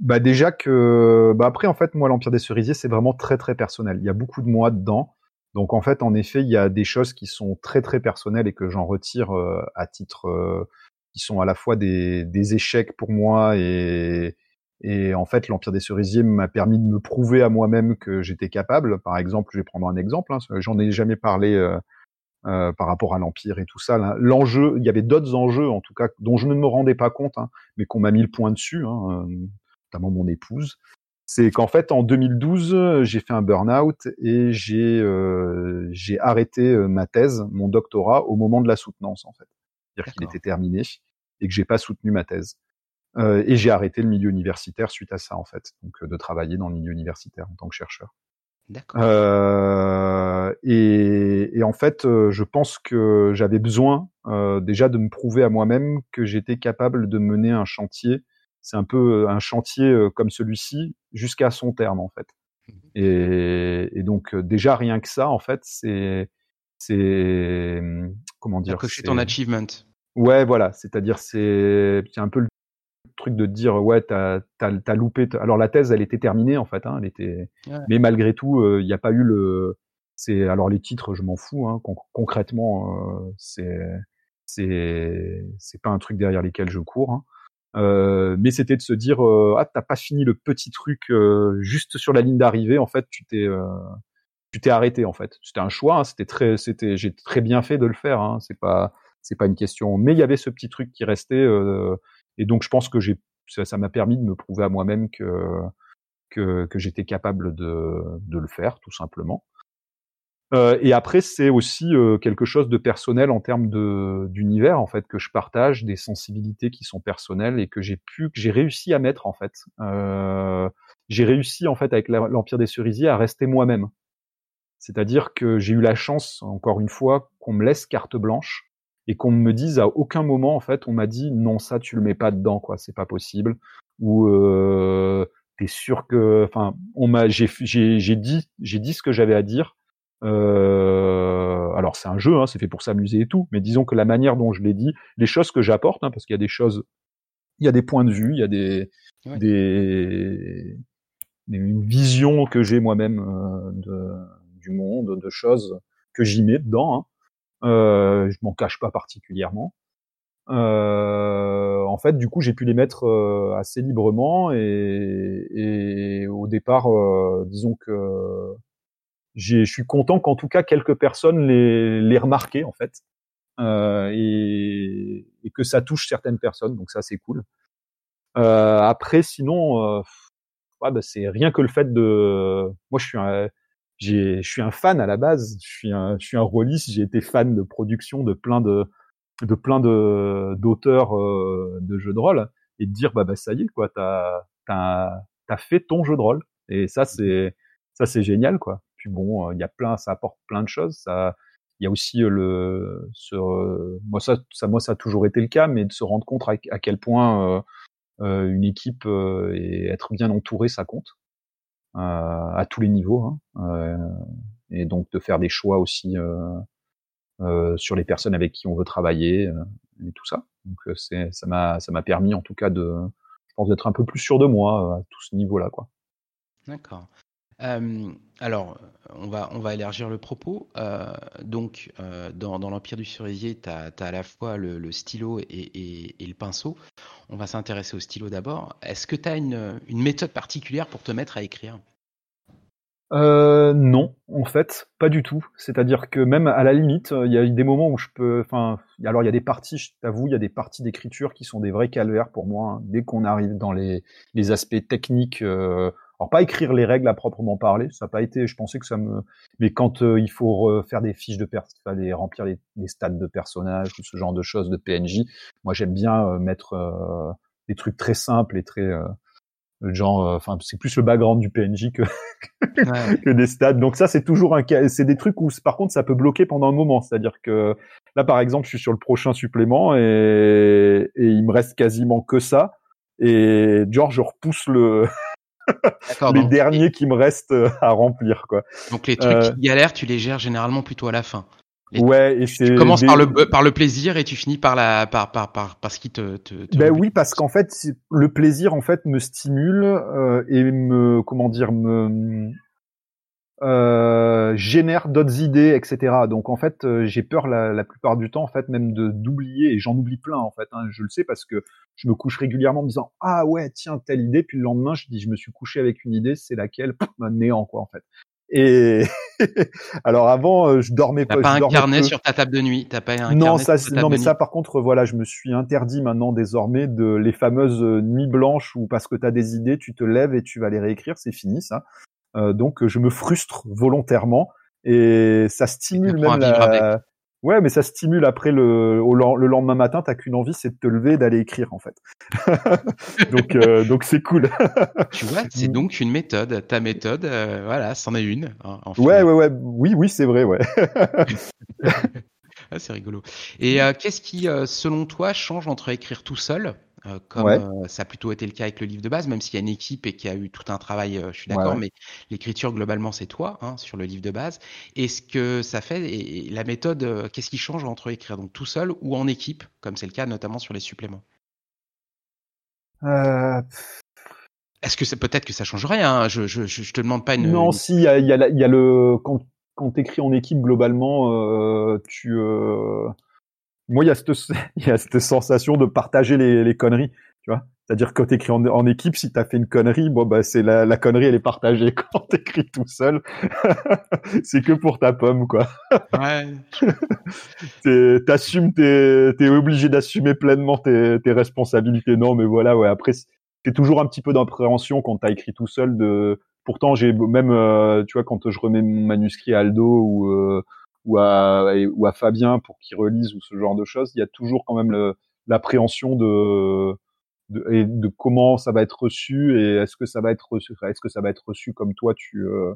Bah déjà que, bah après en fait moi l'Empire des Cerisiers c'est vraiment très très personnel. Il y a beaucoup de moi dedans, donc en fait en effet il y a des choses qui sont très très personnelles et que j'en retire euh, à titre, euh, qui sont à la fois des, des échecs pour moi et et en fait l'Empire des Cerisiers m'a permis de me prouver à moi-même que j'étais capable. Par exemple, je vais prendre un exemple, hein, j'en ai jamais parlé. Euh, euh, par rapport à l'Empire et tout ça. L'enjeu, il y avait d'autres enjeux, en tout cas, dont je ne me rendais pas compte, hein, mais qu'on m'a mis le point dessus, hein, euh, notamment mon épouse. C'est qu'en fait, en 2012, j'ai fait un burn-out et j'ai euh, arrêté euh, ma thèse, mon doctorat, au moment de la soutenance, en fait. C'est-à-dire qu'il était terminé et que j'ai pas soutenu ma thèse. Euh, et j'ai arrêté le milieu universitaire suite à ça, en fait, donc de travailler dans le milieu universitaire en tant que chercheur. Euh, et, et, en fait, euh, je pense que j'avais besoin euh, déjà de me prouver à moi-même que j'étais capable de mener un chantier c'est un peu un chantier comme celui-ci jusqu'à son terme en fait. Mmh et, et, donc déjà rien que ça en fait, c'est c'est comment dire.
Cocher ton achievement.
Ouais, voilà. C'est-à-dire c'est c'est un peu le truc de dire ouais t'as as, loupé. Alors la thèse elle était terminée en fait, hein, elle était. Mais malgré tout, il n'y a pas eu le. C'est alors les titres, je m'en fous. Hein, concrètement, euh, c'est c'est c'est pas un truc derrière lesquels je cours. Hein. Euh, mais c'était de se dire euh, ah t'as pas fini le petit truc euh, juste sur la ligne d'arrivée en fait tu t'es euh, tu t'es arrêté en fait c'était un choix hein, c'était très c'était j'ai très bien fait de le faire hein, c'est pas c'est pas une question mais il y avait ce petit truc qui restait et donc je pense que j'ai ça m'a permis de me prouver à moi-même que que, que j'étais capable de, de le faire tout simplement euh, et après, c'est aussi euh, quelque chose de personnel en termes de d'univers en fait que je partage, des sensibilités qui sont personnelles et que j'ai pu, que j'ai réussi à mettre en fait. Euh, j'ai réussi en fait avec l'Empire des Cerisiers à rester moi-même. C'est-à-dire que j'ai eu la chance, encore une fois, qu'on me laisse carte blanche et qu'on me dise à aucun moment en fait, on m'a dit non ça tu le mets pas dedans quoi, c'est pas possible. Ou euh, t'es sûr que, enfin, on m'a, j'ai j'ai dit j'ai dit ce que j'avais à dire euh, alors c'est un jeu, hein, c'est fait pour s'amuser et tout, mais disons que la manière dont je l'ai dit, les choses que j'apporte, hein, parce qu'il y a des choses, il y a des points de vue, il y a des, des, une vision que j'ai moi-même euh, de, du monde, de choses que j'y mets dedans. Hein. Euh, je m'en cache pas particulièrement. Euh, en fait, du coup, j'ai pu les mettre euh, assez librement et, et au départ, euh, disons que je suis content qu'en tout cas quelques personnes les, les remarqué en fait euh, et, et, que ça touche certaines personnes donc ça c'est cool après sinon ouais, bah, c'est rien que le fait de moi je suis un je suis un fan à la base je suis un je suis un rôliste j'ai été fan de production de plein de de plein de d'auteurs euh, de jeux de rôle et de dire bah, bah ça y est quoi t'as t'as fait ton jeu de rôle et ça c'est ça c'est génial quoi puis bon, euh, il y a plein, ça apporte plein de choses. Ça, il y a aussi euh, le, ce, moi ça, ça, moi ça a toujours été le cas, mais de se rendre compte à, quel point euh, une équipe et être bien entouré, ça compte à tous les niveaux. Hein, et donc de faire des choix aussi sur les personnes avec qui on veut travailler et tout ça. Donc c'est, ça m'a, ça m'a permis en tout cas de, je pense d'être un peu plus sûr de moi à tout ce niveau-là, quoi.
D'accord. Euh, alors, on va, on va élargir le propos. Euh, donc, euh, dans, l'Empire du Cerisier, tu as, à la fois le, stylo et, le pinceau. On va s'intéresser au stylo d'abord. Est-ce que tu as une, méthode particulière pour te mettre à écrire?
Non, en fait, pas du tout. C'est-à-dire que même à la limite, il y a des moments où je peux. Enfin, alors il y a des parties, je t'avoue, il y a des parties d'écriture qui sont des vrais calvaires pour moi. Hein. Dès qu'on arrive dans les, les aspects techniques, alors pas écrire les règles à proprement parler, ça n'a pas été. Je pensais que ça me. Mais quand euh, il faut faire des fiches de personnages, remplir les, les stades de personnages ou ce genre de choses de PNJ, moi j'aime bien euh, mettre euh, des trucs très simples et très genre. Enfin, c'est plus le background du PNJ que que des stades. Donc ça c'est toujours un cas. C'est des trucs où par contre ça peut bloquer pendant un moment. C'est-à-dire que là par exemple je suis sur le prochain supplément et, et il me reste quasiment que ça. Et genre je repousse le les derniers qui me restent euh, à remplir, quoi.
Donc les trucs euh... qui galèrent, tu les gères généralement plutôt à la fin.
ouais, et
c'est. Tu commences par le par le plaisir et tu finis par la par par par, par ce qui te. te,
ben oui, parce qu'en fait, le plaisir en fait me stimule euh, et me comment dire me euh, génère d'autres idées, etc. Donc en fait, euh, j'ai peur la, la, plupart du temps, en fait, même de d'oublier, et j'en oublie plein, en fait. Hein, je le sais parce que je me couche régulièrement en me disant ah ouais tiens telle idée, puis le lendemain je dis je me suis couché avec une idée, c'est laquelle? Un néant quoi en fait. Et alors avant, euh, je dormais
pas. T'as pas un carnet sur ta table de nuit. T'as pas un
non,
ça,
non, mais ça, par contre, voilà, je me suis interdit maintenant désormais de les fameuses nuits blanches où parce que t'as des idées, tu te lèves et tu vas les réécrire. C'est fini, ça. Euh, donc je me frustre volontairement et ça stimule même la... Ouais, mais ça stimule après le, le lendemain matin, t'as qu'une envie, c'est de te lever d'aller écrire en fait. donc euh, donc c'est cool.
tu vois, c'est donc une méthode. Ta méthode, euh, voilà, c'en est une.
Hein, ouais, ouais, ouais, oui, oui, c'est vrai, ouais.
ah, c'est rigolo. Et qu'est-ce qui, selon toi, change entre écrire tout seul comme ça a plutôt été le cas avec le livre de base, même s'il y a une équipe et qu'il y a eu tout un travail, je suis d'accord, mais l'écriture globalement c'est toi hein, sur le livre de base. Et ce que ça fait, et la méthode, qu'est-ce qui change entre écrire donc tout seul ou en équipe, comme c'est le cas notamment sur les suppléments?
Euh...
Est-ce que c'est peut-être que ça changerait hein je, je, je, te demande pas une.
Non, si il y a, y, a y a, le quand quand t'écris en équipe globalement, euh, tu. Moi, il y a cette il y a cette sensation de partager les, les conneries, tu vois. C'est-à-dire quand t'écris en, en équipe, si t'as fait une connerie, bon bah c'est la, la connerie, elle est partagée. Quand t'écris tout seul, c'est que pour ta pomme, quoi.
Ouais.
T'assumes, t'es es obligé d'assumer pleinement tes, tes responsabilités. Non, mais voilà, ouais. Après, c'est toujours un petit peu d'appréhension quand t'as écrit tout seul. De, pourtant, j'ai même, euh, tu vois, quand je remets mon manuscrit à Aldo ou euh, ou à ou à Fabien pour qu'il relise ou ce genre de choses, il y a toujours quand même l'appréhension de, de, de comment ça va être reçu et est-ce que ça va être reçu, est-ce que ça va être reçu comme toi tu. Euh,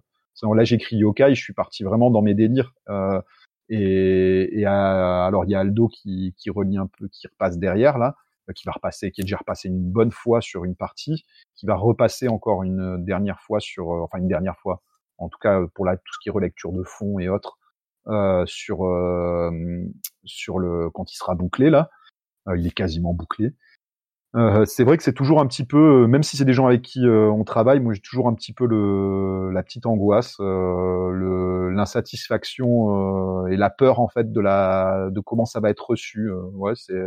là, j'écris yokai, je suis parti vraiment dans mes délires. Euh, et, et alors il y a Aldo qui, qui relie un peu, qui repasse derrière là qui va repasser, qui est déjà repassé une bonne fois sur une partie, qui va repasser encore une dernière fois sur, euh, enfin une dernière fois, en tout cas pour la, tout ce qui est relecture de fond et autres, euh, sur euh, sur le quand il sera bouclé là, euh, il est quasiment bouclé. Euh, c'est vrai que c'est toujours un petit peu, même si c'est des gens avec qui on travaille, moi j'ai toujours un petit peu le, la petite angoisse, l'insatisfaction et la peur en fait de la, de comment ça va être reçu. ouais, c'est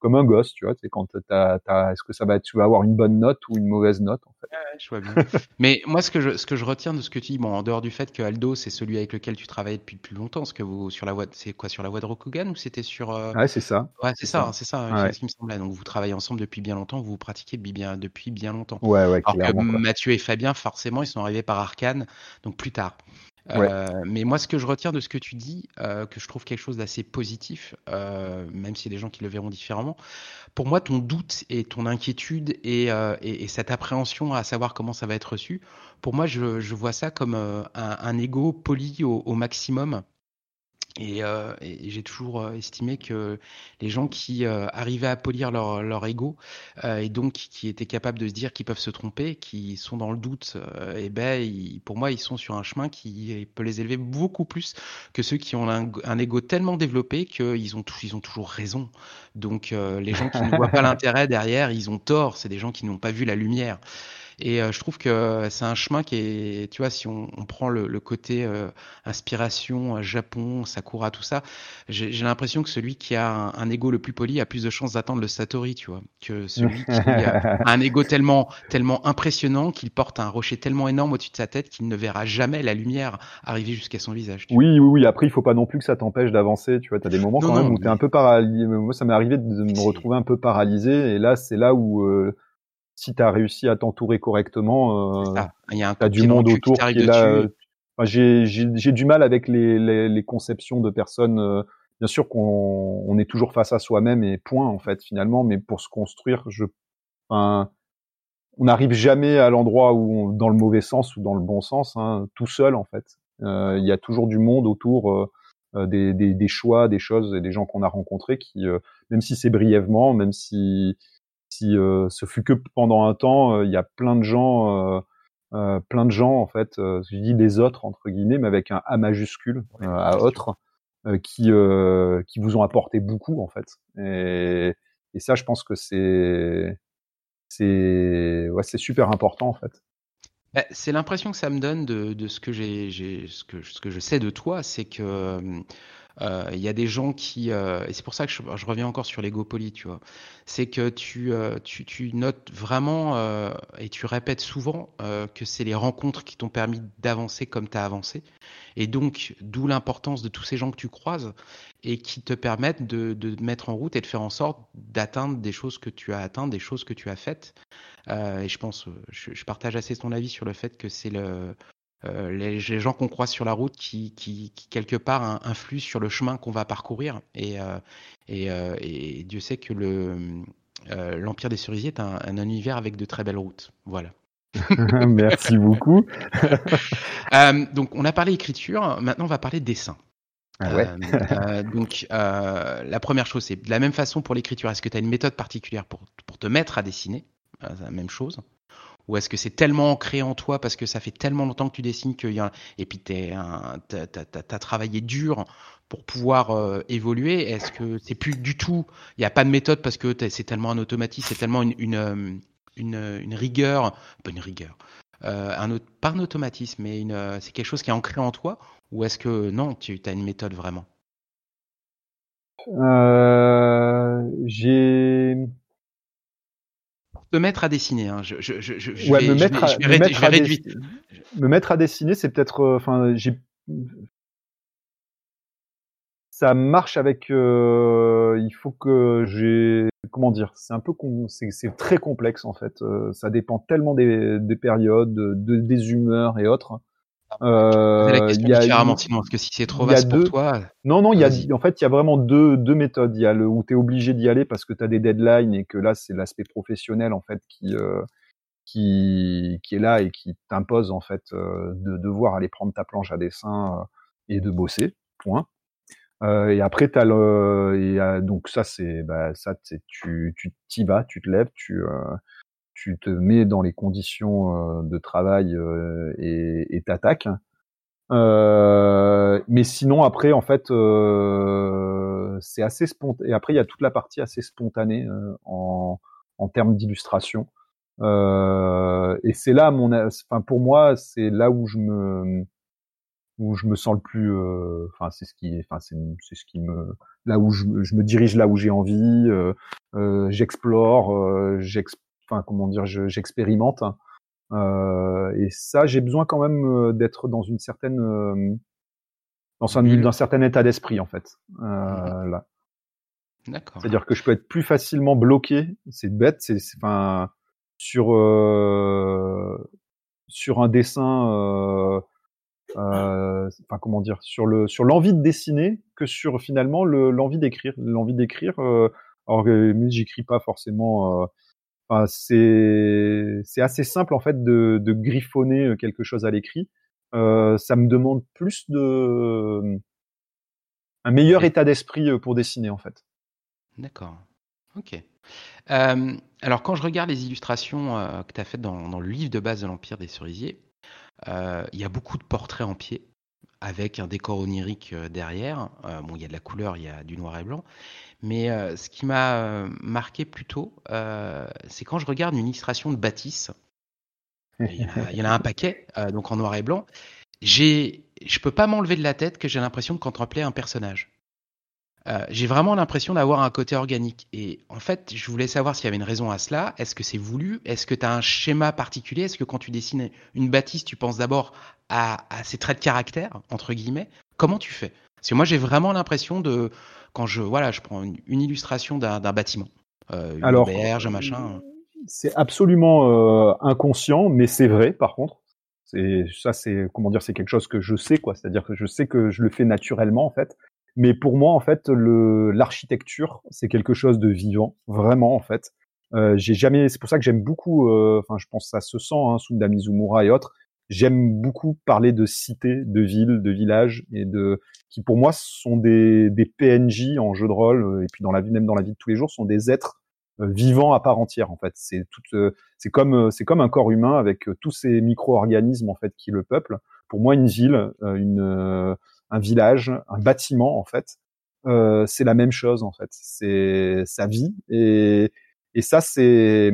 comme un gosse, tu vois. C'est quand t'as, t'as, est-ce que ça va, tu vas avoir une bonne note ou une mauvaise note en fait?
Ouais, je vois bien. Mais moi, ce que je, ce que je retiens de ce que tu dis, bon, en dehors du fait que Aldo, c'est celui avec lequel tu travaillais depuis plus longtemps, ce que vous sur la voie, c'est quoi sur la voie de Rokugan ou c'était sur
euh... Ouais, c'est ça.
Ouais, c'est, ça, c'est ça, c'est ce qui me semblait. Donc vous travaillez ensemble depuis bien longtemps, vous vous pratiquez depuis bien, depuis bien longtemps.
Ouais, ouais.
Alors que Mathieu et Fabien, forcément, ils sont arrivés par Arkane, donc plus tard. Euh, mais moi, ce que je retiens de ce que tu dis, euh, que je trouve quelque chose d'assez positif, euh, même s'il y a des gens qui le verront différemment, pour moi, ton doute et ton inquiétude et, et, et, cette appréhension à savoir comment ça va être reçu, pour moi, je, je vois ça comme un, un, ego poli au, au maximum et, euh, et j'ai toujours euh, estimé que les gens qui euh, arrivaient à polir leur, leur ego euh, et donc qui étaient capables de se dire qu'ils peuvent se tromper, qui sont dans le doute, et ben ils, pour moi ils sont sur un chemin qui peut les élever beaucoup plus que ceux qui ont un, un ego tellement développé qu'ils ont, ils ont toujours raison. Donc les gens qui ne voient pas l'intérêt derrière, ils ont tort. C'est des gens qui n'ont pas vu la lumière. Et euh, je trouve que c'est un chemin qui est, tu vois, si on, on prend le, le côté euh, inspiration, euh, Japon, Sakura, tout ça, j'ai l'impression que celui qui a un, un, ego le plus poli a plus de chances d'atteindre le Satori, tu vois, que celui qui a un ego tellement, tellement impressionnant qu'il porte un rocher tellement énorme au-dessus de sa tête qu'il ne verra jamais la lumière arriver jusqu'à son visage.
Oui, oui, oui. Après, il faut pas non plus que ça t'empêche d'avancer. Tu vois, t'as des moments quand même où t'es un peu paralysé. Moi, ça m'est arrivé de me retrouver un peu paralysé, et là, c'est là où euh, si tu as réussi à t'entourer correctement, euh,
a
as du monde autour qui, est là. Euh, j'ai du mal avec les, les, les, conceptions de personnes. Euh, bien sûr qu'on on est toujours face à soi-même et point en fait finalement, mais pour se construire, je, enfin, on n'arrive jamais à l'endroit où, dans le mauvais sens ou dans le bon sens, hein, tout seul en fait. Euh, il y a toujours du monde autour. Des, des, des, choix, des choses et des gens qu'on a rencontrés qui, même si c'est brièvement, même si si euh, ce fut que pendant un temps, euh, il y a plein de gens, euh, plein de gens en fait, je dis des autres entre guillemets, mais avec un A majuscule à autres, qui qui vous ont apporté beaucoup en fait. Et, et ça, je pense que c'est c'est ouais, c'est super important en fait.
Bah, c'est l'impression que ça me donne de, de ce que j'ai, ce que, ce que je sais de toi, c'est que il y a des gens qui, euh, et c'est pour ça que je, reviens encore sur l'ego poli, tu vois, c'est que tu, euh, tu, tu, notes vraiment et tu répètes souvent que c'est les rencontres qui t'ont permis d'avancer comme tu as avancé. Et donc, d'où l'importance de tous ces gens que tu croises et qui te permettent de, de mettre en route et de faire en sorte d'atteindre des choses que tu as atteintes, des choses que tu as faites. et je pense, je, partage assez ton avis sur le fait que c'est le, euh, les, les, gens qu'on croise sur la route qui, qui, qui quelque part un, influent sur le chemin qu'on va parcourir. Et, euh, et, euh, et, Dieu sait que le l'Empire des Cerisiers est un, un, univers avec de très belles routes. Voilà.
Merci beaucoup.
Donc, on a parlé écriture. Maintenant, on va parler dessin.
Ah ouais.
donc, la première chose, c'est de la même façon pour l'écriture. Est-ce que tu as une méthode particulière pour, pour te mettre à dessiner? C'est la même chose. Ou est-ce que c'est tellement ancré en toi parce que ça fait tellement longtemps que tu dessines que y a... et puis tu as, travaillé dur pour pouvoir euh, évoluer. Est-ce que c'est plus du tout, il n'y a pas de méthode parce que c'est tellement un automatisme, c'est tellement une, une, euh, une, rigueur, pas une rigueur, euh, un, pas un automatisme, mais c'est quelque chose qui est ancré en toi? Ou est-ce que non, tu as une méthode vraiment?
J'ai
te mettre à dessiner. Hein. Je, je, je, je,
ouais, vais, me mettre à, me me mettre à dessiner, c'est peut-être, euh, enfin, j'ai, ça marche avec. Euh, il faut que j'ai, comment dire, c'est un peu, c'est très complexe en fait. Euh, ça dépend tellement des, des périodes, de, des humeurs et autres.
Euh, la question différemment, sinon, parce que si c'est trop vaste pour toi.
Non, non, il y a, en fait, il y a vraiment deux, deux méthodes. Il y a le où tu es obligé d'y aller parce que tu as des deadlines et que là, c'est l'aspect professionnel, en fait, qui, euh, qui, qui est là et qui t'impose, en fait, euh, de devoir aller prendre ta planche à dessin euh, et de bosser. Point. Et après, t'as le, et, donc ça, c'est, bah, ça, tu, tu t'y vas, tu te lèves, tu, tu te mets dans les conditions de travail et t'attaques. Euh, mais sinon après en fait euh, c'est assez spontané et après il y a toute la partie assez spontanée en, en termes d'illustration euh, et c'est là mon enfin pour moi c'est là où je me où je me sens le plus enfin c'est ce qui enfin c'est c'est ce qui me là où je, me dirige là où j'ai envie j'explore enfin comment dire, j'expérimente. Euh, et ça, j'ai besoin quand même euh, d'être dans une certaine, euh, dans un, d'un certain état d'esprit en fait. Là.
D'accord.
C'est-à-dire que je peux être plus facilement bloqué. C'est bête, c'est, enfin, sur euh, sur un dessin. enfin comment dire sur le sur l'envie de dessiner que sur finalement le, l'envie d'écrire l'envie d'écrire alors j'écris pas forcément c'est assez simple en fait de, griffonner quelque chose à l'écrit. Ça me demande plus de un meilleur état d'esprit pour dessiner en fait.
D'accord. Ok. Alors quand je regarde les illustrations que tu as faites dans, le livre de base de l'Empire des Cerisiers, il y a beaucoup de portraits en pied avec un décor onirique derrière. bon, il y a de la couleur, il y a du noir et blanc. Mais euh, ce qui m'a euh, marqué plutôt, euh, c'est quand je regarde une illustration de Baptiste. Il y, en a, un paquet, donc en noir et blanc. J'ai, je peux pas m'enlever de la tête que j'ai l'impression de contempler un personnage. j'ai vraiment l'impression d'avoir un côté organique. Et en fait, je voulais savoir s'il y avait une raison à cela. Est-ce que c'est voulu? Est-ce que tu as un schéma particulier? Est-ce que quand tu dessines une bâtisse, tu penses d'abord à, à ses traits de caractère, entre guillemets Comment tu fais? Parce que moi, j'ai vraiment l'impression de quand je voilà, je prends une, illustration d'un bâtiment, euh, une Alors, berge, un machin.
C'est absolument euh, inconscient, mais c'est vrai par contre. C'est ça, c'est comment dire, c'est quelque chose que je sais quoi. C'est-à-dire que je sais que je le fais naturellement en fait. Mais pour moi, en fait, le l'architecture, c'est quelque chose de vivant, vraiment en fait. Euh, j'ai jamais, c'est pour ça que j'aime beaucoup. Euh, enfin, je pense que ça se sent, hein, Sunda Mizumura et autres. J'aime beaucoup parler de cités, de villes, de villages et de qui pour moi sont des, des PNJ en jeu de rôle euh, et puis dans la vie même dans la vie de tous les jours sont des êtres euh, vivants à part entière en fait. C'est tout, euh, c'est comme c'est comme un corps humain avec tous ces micro-organismes en fait qui le peuplent. Pour moi, une ville, une un village, un bâtiment en fait, euh, c'est la même chose en fait. C'est sa vie et et ça c'est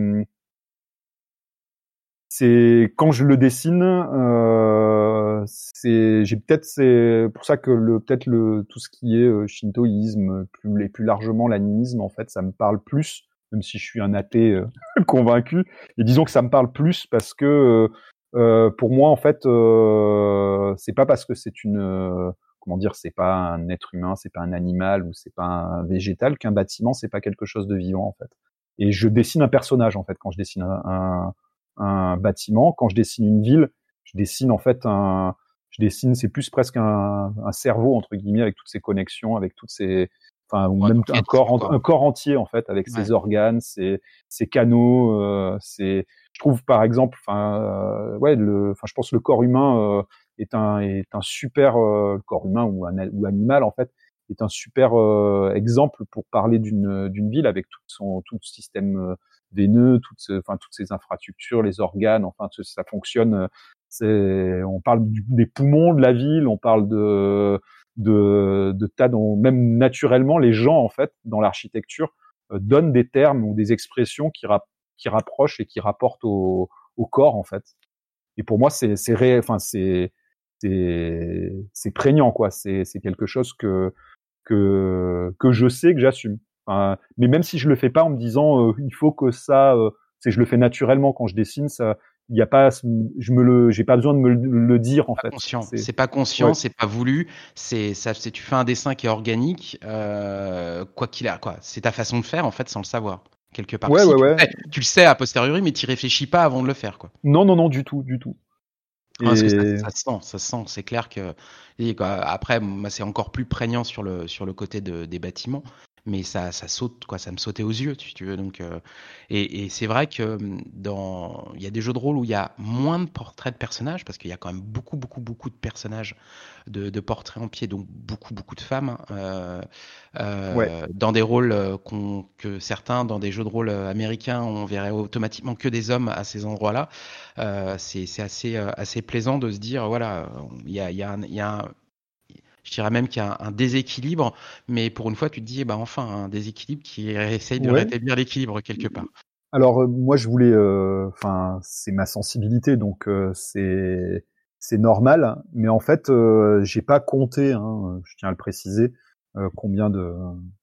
c'est quand je le dessine, euh, c'est j'ai peut-être c'est pour ça que le peut-être le tout ce qui est euh, shintoïsme, plus et plus largement l'animisme en fait, ça me parle plus, même si je suis un athée euh, convaincu. Et disons que ça me parle plus parce que euh, pour moi en fait, c'est pas parce que c'est une comment dire, c'est pas un être humain, c'est pas un animal ou c'est pas un végétal qu'un bâtiment c'est pas quelque chose de vivant en fait. Et je dessine un personnage en fait quand je dessine un un bâtiment. Quand je dessine une ville, je dessine en fait un, je dessine, c'est plus presque un, un, cerveau entre guillemets avec toutes ces connexions, avec toutes ces, enfin ou même un corps, un corps entier en fait avec ses organes, ses, ses canaux. Euh, c'est, je trouve par exemple, enfin euh, ouais, le, enfin je pense le corps humain, euh, est un est un super euh, corps humain ou, un, ou animal en fait est un super euh, exemple pour parler d'une d'une ville avec tout son tout le système euh, veineux, toutes enfin toutes ces infrastructures, les organes, enfin ça fonctionne. C'est on parle des poumons de la ville, on parle de de, de tas dont même naturellement les gens en fait dans l'architecture donnent des termes ou des expressions qui rapprochent et qui rapportent au, au corps en fait. Et pour moi c'est c'est enfin c'est c'est prégnant quoi. C'est c'est quelque chose que que que je sais que j'assume. Mais même si je le fais pas en me disant euh, il faut que ça, euh, c'est je le fais naturellement quand je dessine, ça, il y a pas, je me le, j'ai pas besoin de me le, dire en fait.
Conscient. C'est pas conscient, c'est pas voulu. C'est ça, c'est tu fais un dessin qui est organique, euh, quoi qu'il a, quoi. C'est ta façon de faire en fait sans le savoir quelque part.
Ouais, ouais, tu, ouais.
Tu le sais a posteriori, mais tu réfléchis pas avant de le faire quoi.
Non, non, non, du tout, du tout.
Et... ça, ça, se sent, ça se sent. C'est clair que et, quoi, après, c'est encore plus prégnant sur le sur le côté de, des bâtiments mais ça, ça saute, quoi, ça me sautait aux yeux, si tu veux. Donc, euh, et, et c'est vrai que hum, dans, il y a des jeux de rôle où il y a moins de portraits de personnages, parce qu'il y a quand même beaucoup, beaucoup, beaucoup de personnages de, de portraits en pied, donc beaucoup, beaucoup de femmes, hein, euh, euh, ouais. dans des rôles que certains, dans des jeux de rôle américains, on verrait automatiquement que des hommes à ces endroits-là. c'est assez, assez plaisant de se dire, voilà, il y a, y a, un, il y a un, je dirais même qu'il y a un, déséquilibre, mais pour une fois, tu te dis, bah enfin, un déséquilibre qui essaye de ouais. rétablir l'équilibre quelque part.
Alors euh, moi, je voulais, euh, enfin, c'est ma sensibilité, donc euh, c'est c'est normal, mais en fait, j'ai pas compté, hein, je tiens à le préciser, combien de,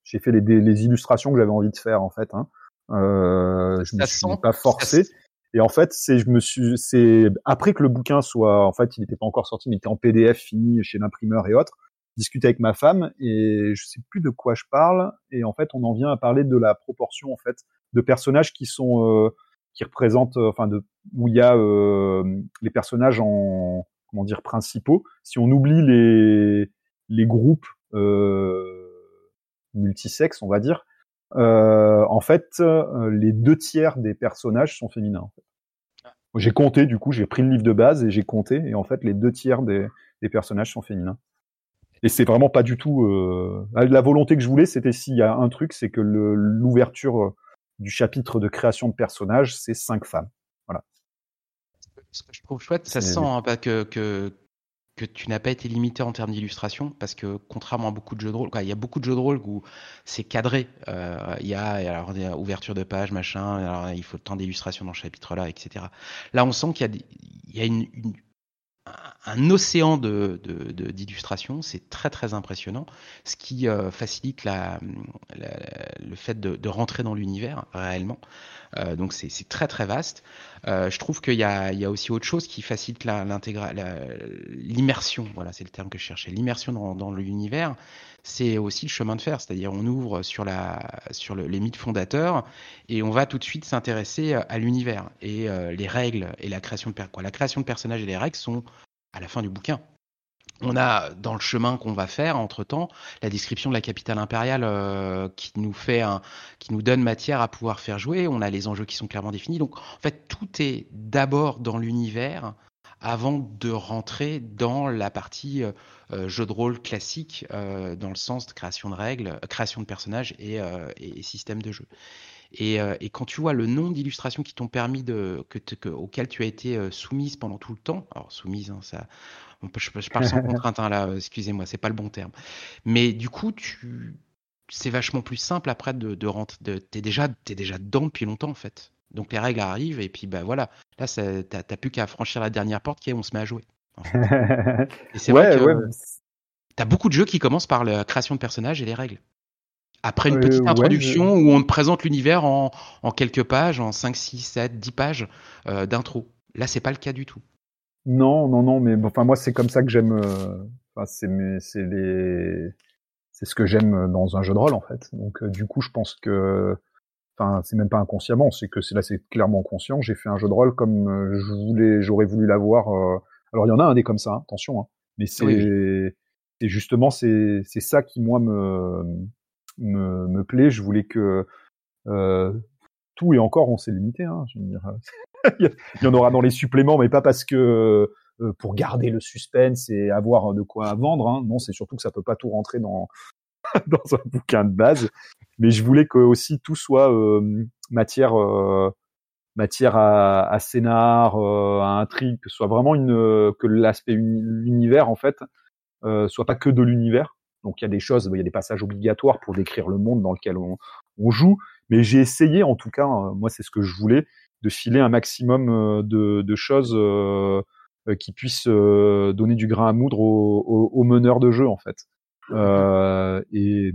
j'ai fait les, les illustrations que j'avais envie de faire en fait. Hein. je me suis pas forcé. Et en fait, c'est je me suis c'est après que le bouquin soit en fait, il n'était pas encore sorti, mais il était en PDF fini chez l'imprimeur et autres discuter avec ma femme et je sais plus de quoi je parle. Et en fait on en vient à parler de la proportion en fait de personnages qui sont euh, qui représentent euh, enfin de où il y a euh, les personnages en comment dire principaux. Si on oublie les les groupes euh, multisexes on va dire en fait les deux tiers des personnages sont féminins en fait. j'ai compté du coup j'ai pris le livre de base et j'ai compté et en fait les deux tiers des, des personnages sont féminins et c'est vraiment pas du tout euh... la volonté que je voulais. C'était s'il y a un truc, c'est que l'ouverture euh, du chapitre de création de personnages, c'est cinq femmes. Voilà.
Ce que je trouve chouette, ça sent hein, que, que que tu n'as pas été limité en termes d'illustration parce que contrairement à beaucoup de jeux de rôle, quoi, il y a beaucoup de jeux de rôle où c'est cadré. Euh, il y a alors ouverture de page, machin. Alors il faut tant d'illustrations dans ce chapitre-là, etc. Là, on sent qu'il y a, des, il y a une, une un océan de, d'illustrations, c'est très très impressionnant, ce qui euh, facilite le fait de, de rentrer dans l'univers réellement. Euh, donc c'est, très très vaste. Euh, je trouve qu'il y a, aussi autre chose qui facilite l'immersion. Voilà, c'est le terme que je cherchais. L'immersion dans, dans l'univers, c'est aussi le chemin de fer. C'est-à-dire on ouvre sur les mythes fondateurs et on va tout de suite s'intéresser à l'univers et euh, les règles et la création de. La création de personnages et les règles sont à la fin du bouquin. On a dans le chemin qu'on va faire entre temps la description de la capitale impériale euh, qui nous fait un, qui nous donne matière à pouvoir faire jouer. On a les enjeux qui sont clairement définis. Donc en fait tout est d'abord dans l'univers avant de rentrer dans la partie euh, jeu de rôle classique euh, dans le sens de création de règles, création de personnages et, euh, et système de jeu. Et, euh, et, quand tu vois le nombre d'illustrations qui t'ont permis de, que, que, auxquelles tu as été euh, soumise pendant tout le temps, alors soumise, hein, ça, on je, je, parle sans contrainte hein, là, excusez-moi, c'est pas le bon terme. Mais du coup, tu, c'est vachement plus simple après de, de rentrer. De, t'es déjà, t'es déjà dedans depuis longtemps en fait. Donc les règles arrivent et puis bah voilà. Là, t'as, t'as plus qu'à franchir la dernière porte qui est on se met à jouer. En fait. et c'est ouais, vrai que ouais. t'as beaucoup de jeux qui commencent par la création de personnages et les règles. Après une petite euh, introduction ouais, je... où on te présente l'univers en, en, quelques pages, en 5, 6, 7, 10 pages euh, d'intro. Là, c'est pas le cas du tout.
Non, non, non, mais enfin moi c'est comme ça que j'aime. Euh, enfin c'est c'est les c'est ce que j'aime dans un jeu de rôle en fait. Donc euh, du coup je pense que enfin c'est même pas inconsciemment, c'est que c'est là c'est clairement conscient. J'ai fait un jeu de rôle comme je voulais, j'aurais voulu l'avoir. Euh... Alors il y en a un des comme ça, hein, attention. Hein, mais c'est oui. c'est justement c'est c'est ça qui moi me me, plaît. Je voulais que euh, tout et encore on s'est limité. Hein, dire, il y en aura dans les suppléments, mais pas parce que pour garder le suspense et avoir de quoi vendre. Hein. Non, c'est surtout que ça peut pas tout rentrer dans un bouquin de base. Mais je voulais que aussi tout soit matière matière à, scénar, à intrigue, que soit vraiment une que l'aspect l'univers en fait euh, soit pas que de l'univers. Donc il y a des choses, il y a des passages obligatoires pour décrire le monde dans lequel on, joue. Mais j'ai essayé, en tout cas, euh, moi c'est ce que je voulais, de filer un maximum euh, de, choses euh, qui puissent donner du grain à moudre aux, meneurs de jeu en fait, euh, et,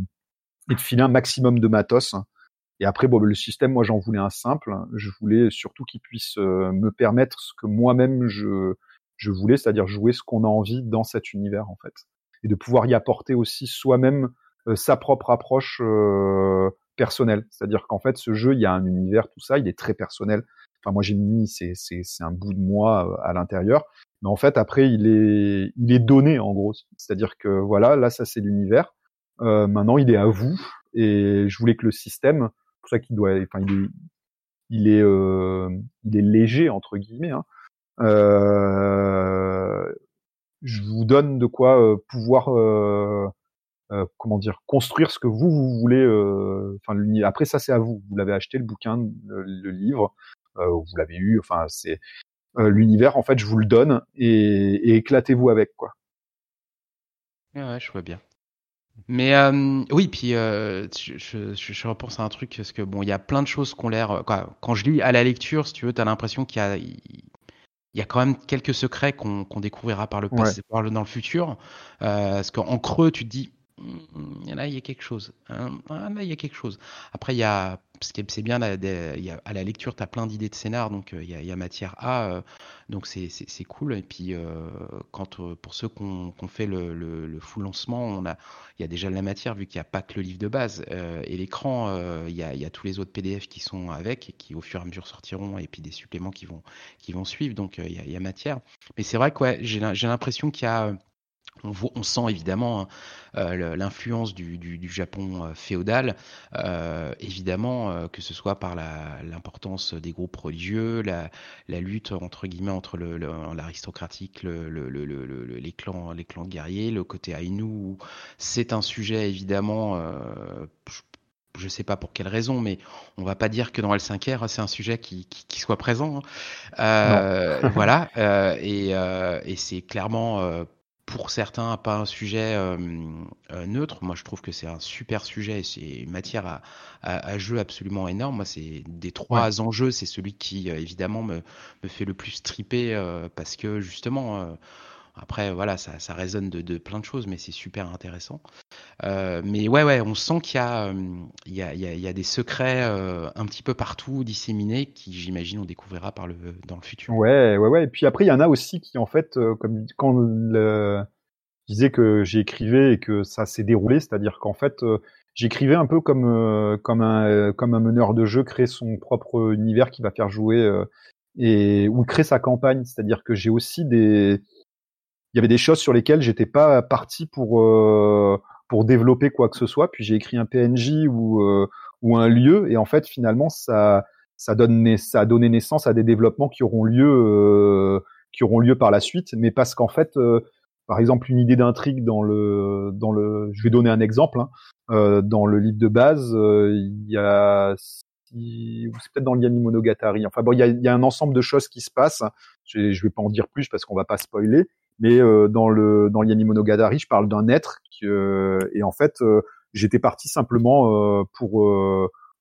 et, de filer un maximum de matos. Et après, bon, le système, moi j'en voulais un simple. Je voulais surtout qu'il puisse me permettre ce que moi-même je je voulais, c'est-à-dire jouer ce qu'on a envie dans cet univers en fait, et de pouvoir y apporter aussi soi-même euh, sa propre approche euh, personnelle. C'est-à-dire qu'en fait, ce jeu, il y a un univers, tout ça, il est très personnel. Enfin, moi, j'ai mis, c'est c'est c'est un bout de moi euh, à l'intérieur, mais en fait, après, il est il est donné en gros. C'est-à-dire que voilà, là, ça c'est l'univers. Maintenant, il est à vous, et je voulais que le système, pour ça qu'il doit, enfin, il est il est léger entre guillemets. Hein, euh, je vous donne de quoi euh, pouvoir euh, comment dire construire ce que vous vous voulez. Enfin, après ça c'est à vous. Vous l'avez acheté le bouquin, le, livre, vous l'avez eu. Enfin, c'est l'univers. En fait, je vous le donne et, éclatez-vous avec quoi.
Ouais, je vois bien. Mais euh, oui, puis euh, je, repense à un truc parce que bon, il y a plein de choses qu'on l'air. Quand je lis à la lecture, si tu veux, t'as l'impression qu'il y a, il y a quand même quelques secrets qu'on découvrira par le passé, par le, dans le futur. Euh, parce qu'en creux, tu te dis, là, il y a quelque chose. Hein, ah, il y a quelque chose. Après, il y a, c'est bien, à la lecture, tu as plein d'idées de scénar, donc euh, il, y a, il y, a, euh, donc c'est cool. Et puis, euh, quand, euh, pour ceux qui ont, fait le, le, le, full lancement, on a, il y a déjà de la matière, vu qu'il n'y a pas que le livre de base. Euh, et l'écran, il, il y a tous les autres PDF qui sont avec, qui au fur et à mesure sortiront, et puis des suppléments qui vont, qui vont suivre, donc il y, a, il y a matière. Mais c'est vrai que ouais, j'ai l'impression qu'il y a on, on, sent évidemment hein, euh, l'influence du, du, du, Japon euh, féodal, euh, évidemment que ce soit par l'importance des groupes religieux, la, la, lutte entre guillemets entre l'aristocratique, le, le, les clans, les clans guerriers, le côté Ainu. C'est un sujet évidemment. Je ne sais pas pour quelle raison, mais on va pas dire que dans L5R c'est un sujet qui, qui, qui soit présent. Hein. Euh, voilà, euh, et, euh, et c'est clairement pour certains pas un sujet euh, neutre. Moi, je trouve que c'est un super sujet. C'est une matière à, à, à, jeu absolument énorme. Moi, c'est des trois ouais. enjeux, c'est celui qui euh, évidemment me, me fait le plus triper euh, parce que justement. Après, voilà, ça, ça résonne de, plein de choses, mais c'est super intéressant. Euh, mais ouais, ouais, on sent qu'il y, euh, y, a, y, y a des secrets euh, un petit peu partout disséminés qui, j'imagine, on découvrira dans le futur.
Ouais, ouais, ouais. Et puis après, il y en a aussi qui, en fait, euh, comme quand le, je disais que j'écrivais et que ça s'est déroulé, c'est-à-dire qu'en fait, j'écrivais un peu comme comme un comme un meneur de jeu crée son propre univers qui va faire jouer et ou crée sa campagne, c'est-à-dire que j'ai aussi des il y avait des choses sur lesquelles j'étais pas parti pour euh, pour développer quoi que ce soit. Puis j'ai écrit un PNJ ou euh, ou un lieu et en fait finalement ça ça donne ça a donné naissance à des développements qui auront lieu euh, qui auront lieu par la suite. Mais parce qu'en fait euh, par exemple une idée d'intrigue dans le dans le je vais donner un exemple hein, euh, dans le livre de base il y a c'est peut-être dans l'Yami Monogatari. Enfin bon, il y a, y a, un ensemble de choses qui se passent. Je, je vais pas en dire plus parce qu'on va pas spoiler. Mais euh, dans le dans Monogatari, je parle d'un être qui, euh, et en fait, euh, j'étais parti simplement pour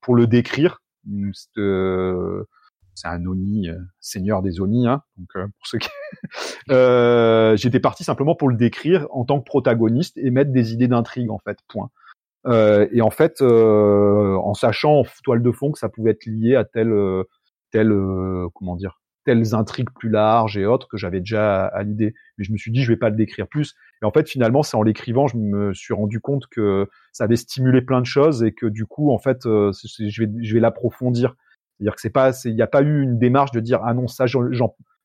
pour le décrire. c'est un Oni, seigneur des Oni, hein, donc pour ceux qui... j'étais parti simplement pour le décrire en tant que protagoniste et mettre des idées d'intrigue en fait. Point. Euh, et en fait, euh, en sachant en toile de fond que ça pouvait être lié à tel, tel, comment dire, telles intrigues plus larges et autres que j'avais déjà à, l'idée. Mais je me suis dit, je vais pas le décrire plus. Et en fait, finalement, c'est en l'écrivant, je me suis rendu compte que ça avait stimulé plein de choses et que du coup, en fait, euh, je vais, l'approfondir. C'est-à-dire que c'est pas, il n'y a pas eu une démarche de dire, ah non, ça, je,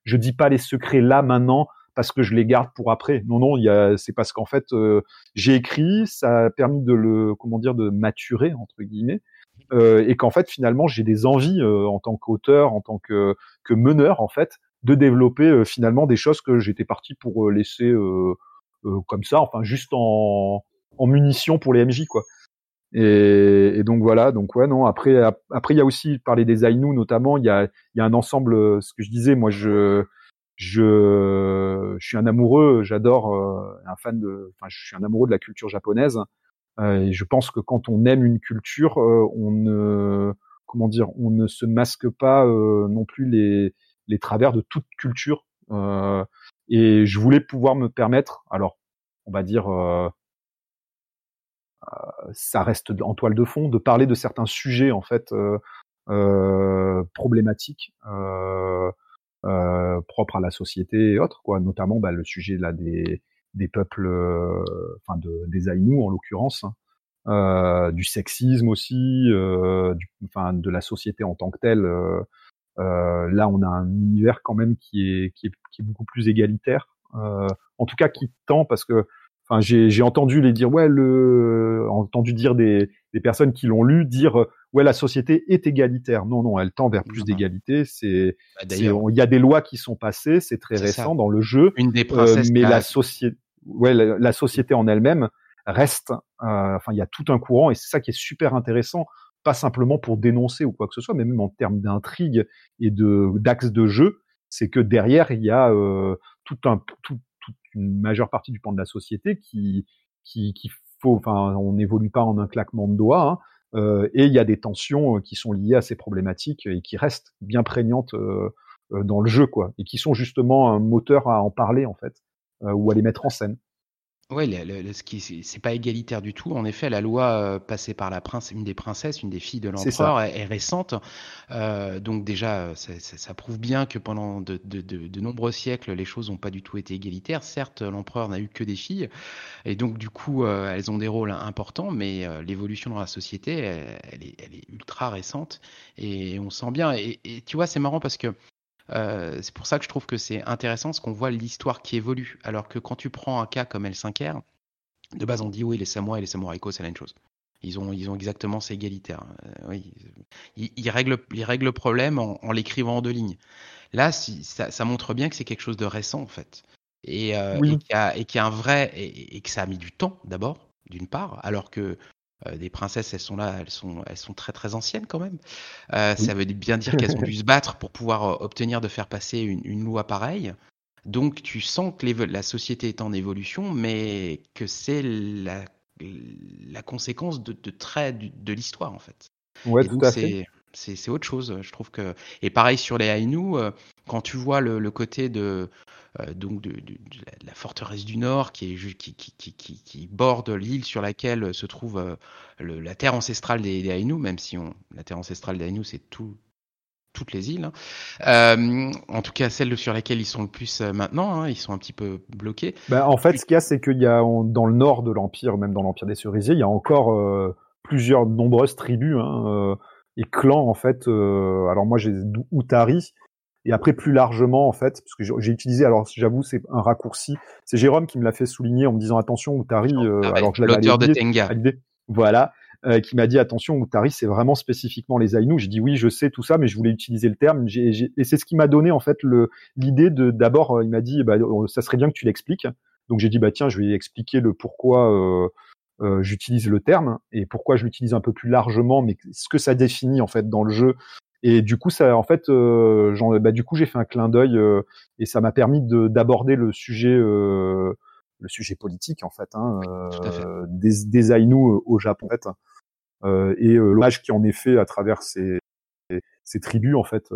je dis pas les secrets là maintenant parce que je les garde pour après. Non, non, c'est parce qu'en fait, euh, j'ai écrit, ça a permis de le, comment dire, de maturer entre guillemets euh, et qu'en fait finalement j'ai des envies euh, en tant qu'auteur, en tant que, meneur en fait, de développer finalement des choses que j'étais parti pour laisser comme ça, enfin juste en, munitions pour les MJ quoi. Et, donc voilà, donc ouais non. Après, après il y a aussi parler des Ainu notamment. Il y a, un ensemble. Ce que je disais, moi je je, je suis un amoureux. J'adore un fan de. Enfin, je suis un amoureux de la culture japonaise. Et je pense que quand on aime une culture, on ne comment dire, on ne se masque pas non plus les les travers de toute culture. et je voulais pouvoir me permettre, alors on va dire ça reste en toile de fond, de parler de certains sujets en fait euh, euh, problématiques euh, euh, propres à la société et autres, quoi. Notamment bah, le sujet là des, des peuples, euh, enfin de, des Aïnous en l'occurrence, hein. du sexisme aussi, du, enfin de la société en tant que telle. là, on a un univers quand même qui est qui est, qui est beaucoup plus égalitaire. en tout cas, qui tend parce que Enfin, j'ai entendu les dire, ouais, le, entendu dire des, des personnes qui l'ont lu dire, ouais, la société est égalitaire. Non, non, elle tend vers plus d'égalité. C'est, bah, il y a des lois qui sont passées, c'est très récent dans le jeu.
Une des princesses.
Euh, mais la société, ouais, la, société en elle-même reste. Euh, enfin, il y a tout un courant et c'est ça qui est super intéressant. Pas simplement pour dénoncer ou quoi que ce soit, mais même en termes d'intrigue et de d'axe de jeu, c'est que derrière il y a euh, tout un tout, une majeure partie du pan de la société qui, faut, enfin, on n'évolue pas en un claquement de doigts. Hein, euh, et il y a des tensions euh, qui sont liées à ces problématiques et qui restent bien prégnantes euh, dans le jeu, quoi, et qui sont justement un moteur à en parler en fait, ou à les mettre en scène.
Oui, ce qui c'est pas égalitaire du tout. En effet, la loi euh, passée par la prince, une des princesses, une des filles de l'empereur, est, récente. Euh, donc déjà, ça, ça, prouve bien que pendant de, de, de, de nombreux siècles, les choses n'ont pas du tout été égalitaires. Certes, l'empereur n'a eu que des filles, et donc du coup, euh, elles ont des rôles importants, mais euh, l'évolution dans la société, elle, est, elle, est, ultra récente, et on sent bien. Et, et tu vois, c'est marrant parce que euh, c'est pour ça que je trouve que c'est intéressant, parce qu'on voit l'histoire qui évolue. Alors que quand tu prends un cas comme L5R, de base on dit oui, les samouraïs et les samouraïs c'est la même chose. Ils ont, ils ont exactement, c'est égalitaire. Euh, oui, ils, ils, règlent, ils règlent le problème en, en l'écrivant en deux lignes. Là, si, ça, ça, montre bien que c'est quelque chose de récent en fait, et, euh, oui. et qu'il y, y, a un vrai, et, et, que ça a mis du temps d'abord, d'une part, alors que des princesses, elles sont là, elles sont, elles sont très très anciennes quand même. Euh. Ça veut bien dire qu'elles ont dû se battre pour pouvoir euh, obtenir de faire passer une, une loi pareille. Donc tu sens que la société est en évolution, mais que c'est la, la conséquence de, de traits de, de l'histoire en fait.
Ouais, Et tout à fait.
C'est autre chose, je trouve que. Et pareil sur les Ainu, quand tu vois le, le côté de euh, donc de, la forteresse du Nord qui, est, qui, borde l'île sur laquelle se trouve euh, la terre ancestrale des, des même si on, la terre ancestrale des Ainu, c'est tout, toutes les îles. Hein. Euh, en tout cas, celle sur laquelle ils sont le plus euh, maintenant, hein, ils sont un petit peu bloqués.
Ben, en fait, ce qu'il y a, c'est qu'il y a dans le nord de l'Empire, même dans l'Empire des Cerisiers, il y a encore euh, plusieurs nombreuses tribus hein, euh, et clans, en fait. alors moi, j'ai Outari, et après, plus largement, en fait, parce que j'ai utilisé, alors j'avoue, c'est un raccourci. C'est Jérôme qui me l'a fait souligner en me disant attention, Outari, euh,
ah, alors je l'auteur de Tenga.
Voilà. Euh, qui m'a dit attention, Outari, c'est vraiment spécifiquement les Ainu. J'ai dit oui, je sais tout ça, mais je voulais utiliser le terme. J ai, j ai... Et c'est ce qui m'a donné en fait l'idée de d'abord, euh, il m'a dit bah, ça serait bien que tu l'expliques. Donc j'ai dit bah tiens, je vais expliquer le pourquoi euh, euh, j'utilise le terme et pourquoi je l'utilise un peu plus largement, mais ce que ça définit en fait dans le jeu et du coup, ça, en fait, euh, bah, du coup, j'ai fait un clin d'œil euh, et ça m'a permis d'aborder le sujet, euh, le sujet politique en fait, hein,
fait.
des, des Ainu au Japon, en fait, et l'hommage qui en est fait à travers ces, ces tribus en fait,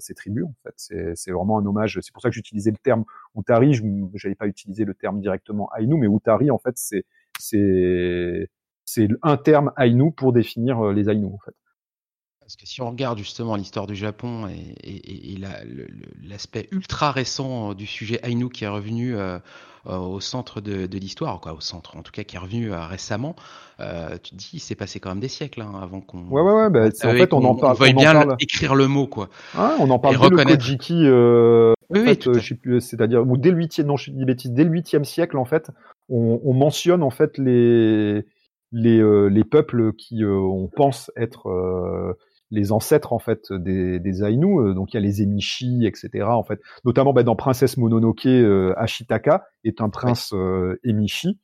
ces tribus en fait, c'est vraiment un hommage. C'est pour ça que j'utilisais le terme Utari. Je n'avais pas utilisé le terme directement Ainu, mais Utari en fait, c'est c'est c'est un terme Ainu pour définir les Ainu en fait.
Parce que si on regarde justement l'histoire du Japon et, et, et l'aspect ultra récent du sujet Ainu qui est revenu euh, au centre de, de l'histoire, quoi, au centre, en tout cas qui est revenu euh, récemment, euh, tu te dis, il s'est passé quand même des siècles hein, avant qu'on.
Ouais, ouais, ouais. Bah, en fait, on, on, en parle.
On veuille bien parle... écrire le mot, quoi.
Ah, on en parle dès reconnaître. le Kojiki. Euh, oui, en fait, oui, je sais plus, c'est-à-dire, ou dès le huitième, non, je dis bêtises, dès le huitième siècle, en fait, on, on mentionne en fait les les, euh, les peuples qui on pense être les ancêtres en fait des, des Ainu. donc il y a les Emishi, etc. En fait, notamment bah, dans Princesse Mononoke, Ashitaka est un prince Emishi.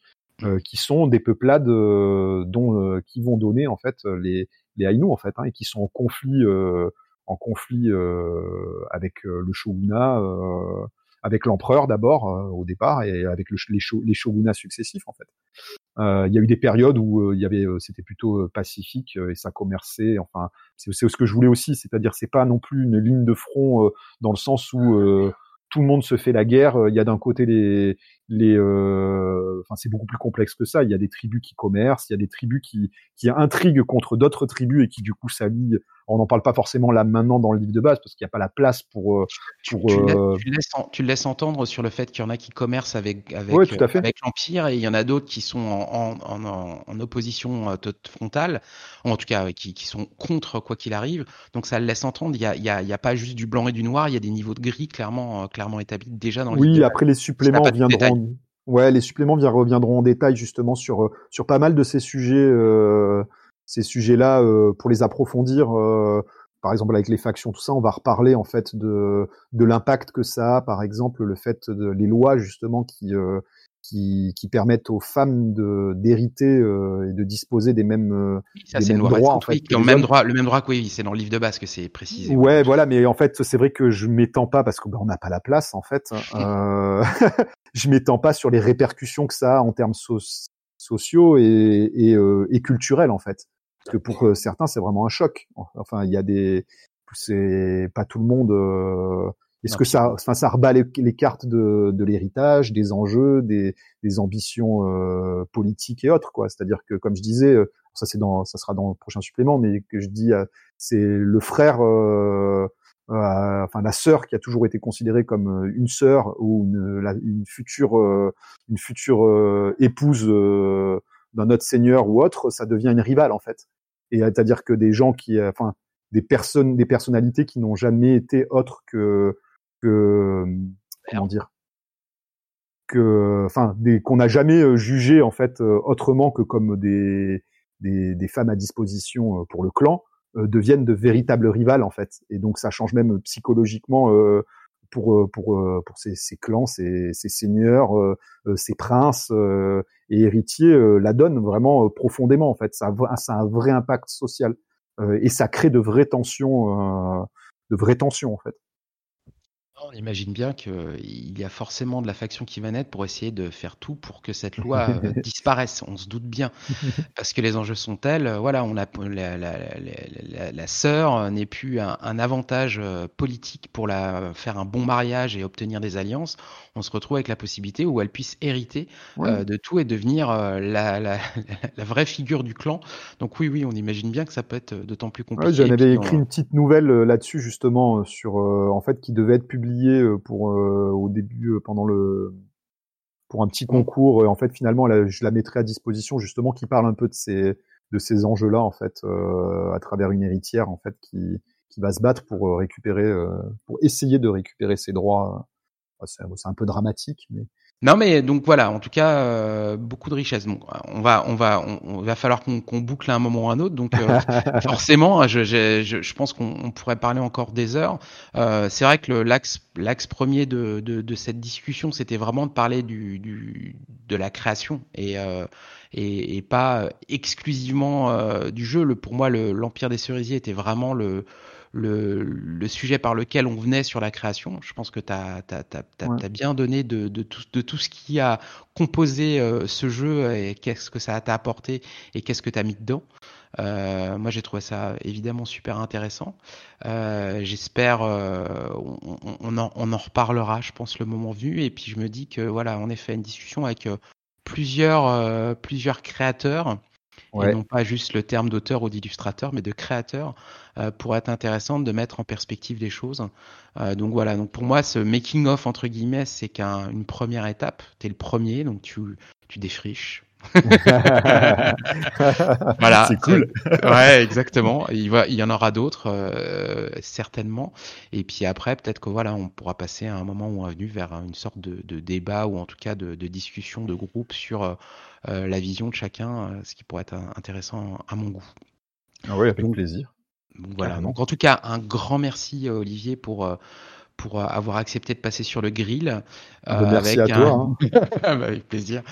qui sont des peuplades dont qui vont donner en fait les les Ainu en fait hein, et qui sont en conflit en conflit avec le shogunat avec l'empereur d'abord euh, au départ et avec le, les, les, shogunats successifs en fait. Euh, il y a eu des périodes où euh, il y avait, c'était plutôt pacifique et ça commerçait. Enfin, c'est ce que je voulais aussi, c'est-à-dire c'est pas non plus une ligne de front dans le sens où tout le monde se fait la guerre. Il y a d'un côté les, les, euh... enfin c'est beaucoup plus complexe que ça. Il y a des tribus qui commercent, il y a des tribus qui, qui intriguent contre d'autres tribus et qui du coup s'allient on n'en parle pas forcément là maintenant dans le livre de base parce qu'il n'y a pas la place pour. Euh, pour
tu, euh, tu, laisses, tu, laisses, entendre sur le fait qu'il y en a qui commercent avec avec, euh, avec l'empire et il y en a d'autres qui sont en, en, en, en opposition frontale, ou en tout cas qui, qui sont contre quoi qu'il arrive. Donc ça le laisse entendre. Il y a, il y a, y a pas juste du blanc et du noir. Il y a des niveaux de gris clairement clairement établis déjà dans le.
Oui, après les suppléments viendront. Ouais, les suppléments reviendront en détail justement sur sur pas mal de ces sujets. Euh, ces sujets-là euh, pour les approfondir. Euh, par exemple, avec les factions, tout ça, on va reparler en fait de, de l'impact que ça a, par exemple, le fait de les lois justement qui euh, qui, qui, permettent aux femmes d'hériter euh, et de disposer des mêmes,
ça, des mêmes droits. En fait, le, même droit, le même droit que oui, c'est dans le livre de base que c'est précisé.
Ouais, voilà, mais en fait, c'est vrai que je m'étends pas parce que bah, on n'a pas la place en fait. Euh, je m'étends pas sur les répercussions que ça a en termes sociaux et, et, euh, et culturels en fait. Parce que pour euh, certains, c'est vraiment un choc. Enfin, il y a des, c'est pas tout le monde. Euh... Est-ce que ça, enfin, ça rebat les, cartes de, de l'héritage, des enjeux, des, des ambitions euh, politiques et autres, quoi. C'est-à-dire que, comme je disais, euh, ça c'est dans, ça sera dans le prochain supplément, mais que je dis, euh, c'est le frère, enfin la sœur qui a toujours été considérée comme une sœur ou une, la, une future, une future épouse d'un autre seigneur ou autre, ça devient une rivale en fait. Et c'est-à-dire que des gens qui, euh, enfin, des personnes, des personnalités qui n'ont jamais été autres que, que comment dire, que, enfin, des qu'on n'a jamais euh, jugé en fait euh, autrement que comme des, des, des femmes à disposition pour le clan, deviennent de véritables rivales en fait. Et donc ça change même psychologiquement pour pour pour ces, ces clans, ces, ces seigneurs, ces princes et héritiers la donnent vraiment profondément en fait. Ça a, ça a un vrai impact social et ça crée de vraies tensions, de vraies tensions en fait.
On imagine bien qu'il y a forcément de la faction qui va naître pour essayer de faire tout pour que cette loi euh, disparaisse. On se doute bien. Parce que les enjeux sont tels. Euh, voilà, on a, la, la, la, la sœur n'est plus un, un, avantage euh, politique pour la, faire un bon mariage et obtenir des alliances. On se retrouve avec la possibilité où elle puisse hériter de tout et devenir la, la, vraie figure du clan. Donc oui, oui, on imagine bien que ça peut être d'autant plus compliqué.
Ouais, J'en avais écrit une petite nouvelle là-dessus justement sur en fait qui devait être publiée pour au début pendant le pour un petit concours. en fait, finalement, je la mettrai à disposition justement qui parle un peu de ces de ces enjeux-là en fait à travers une héritière en fait qui qui va se battre pour récupérer pour essayer de récupérer ses droits. C'est un peu dramatique, mais
non, mais donc voilà, en tout cas, euh, beaucoup de richesses. Bon, on va, on va, on, va falloir qu'on boucle à un moment ou à un autre. Donc euh, forcément, je, je, je, pense qu'on pourrait parler encore des heures. Euh, c'est vrai que l'axe, l'axe premier de, de, de, cette discussion, c'était vraiment de parler du, du, de la création et, euh, et, et, pas exclusivement du jeu. Le, pour moi, l'Empire des cerisiers était vraiment le le, le, sujet par lequel on venait sur la création. Je pense que tu as, as, bien donné de, de, tout, de, tout, ce qui a composé euh, ce jeu et qu'est-ce que ça t'a apporté et qu'est-ce que tu as mis dedans. Euh, moi, j'ai trouvé ça évidemment super intéressant. Euh, J'espère, on, on, en, on, en, reparlera, je pense, le moment venu. Et puis, je me dis que voilà, on est fait une discussion avec plusieurs, plusieurs créateurs et non pas juste le terme d'auteur ou d'illustrateur, mais de créateur, euh, pour être intéressant de mettre en perspective les choses. Euh, donc voilà, donc pour moi, ce making of entre guillemets, c'est qu'une première étape. Tu es le premier, donc tu, tu défriches. voilà.
C'est cool.
ouais, exactement. Il, va, il y en aura d'autres, euh, certainement. Et puis après, peut-être que voilà, on pourra passer à un moment ou un venu vers une sorte de, de, débat ou en tout cas de, de discussion de groupe sur euh, euh, la vision de chacun, ce qui pourrait être intéressant à mon goût.
Ah oui, avec plaisir.
voilà. Donc en tout cas, un grand merci Olivier pour pour avoir accepté de passer sur le grill.
Ah bah, merci avec à toi. Hein.
Ah bah, avec plaisir.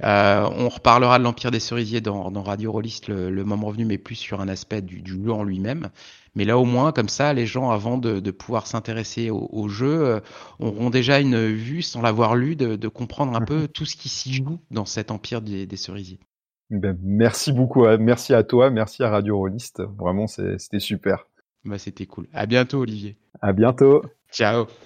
on reparlera de l'Empire des Cerisiers dans, dans Radio Rollist le, moment venu, mais plus sur un aspect du, du jeu en lui-même. Mais là, au moins, comme ça, les gens, avant de, de pouvoir s'intéresser au, jeu, auront déjà une vue, sans l'avoir lu, de, de, comprendre un peu tout ce qui s'y joue dans cet Empire des, des Cerisiers.
Ben, merci beaucoup. Merci à toi. Merci à Radio Rollist. Vraiment, c'était super.
Bah, c'était cool. À bientôt, Olivier.
À bientôt.
Ciao.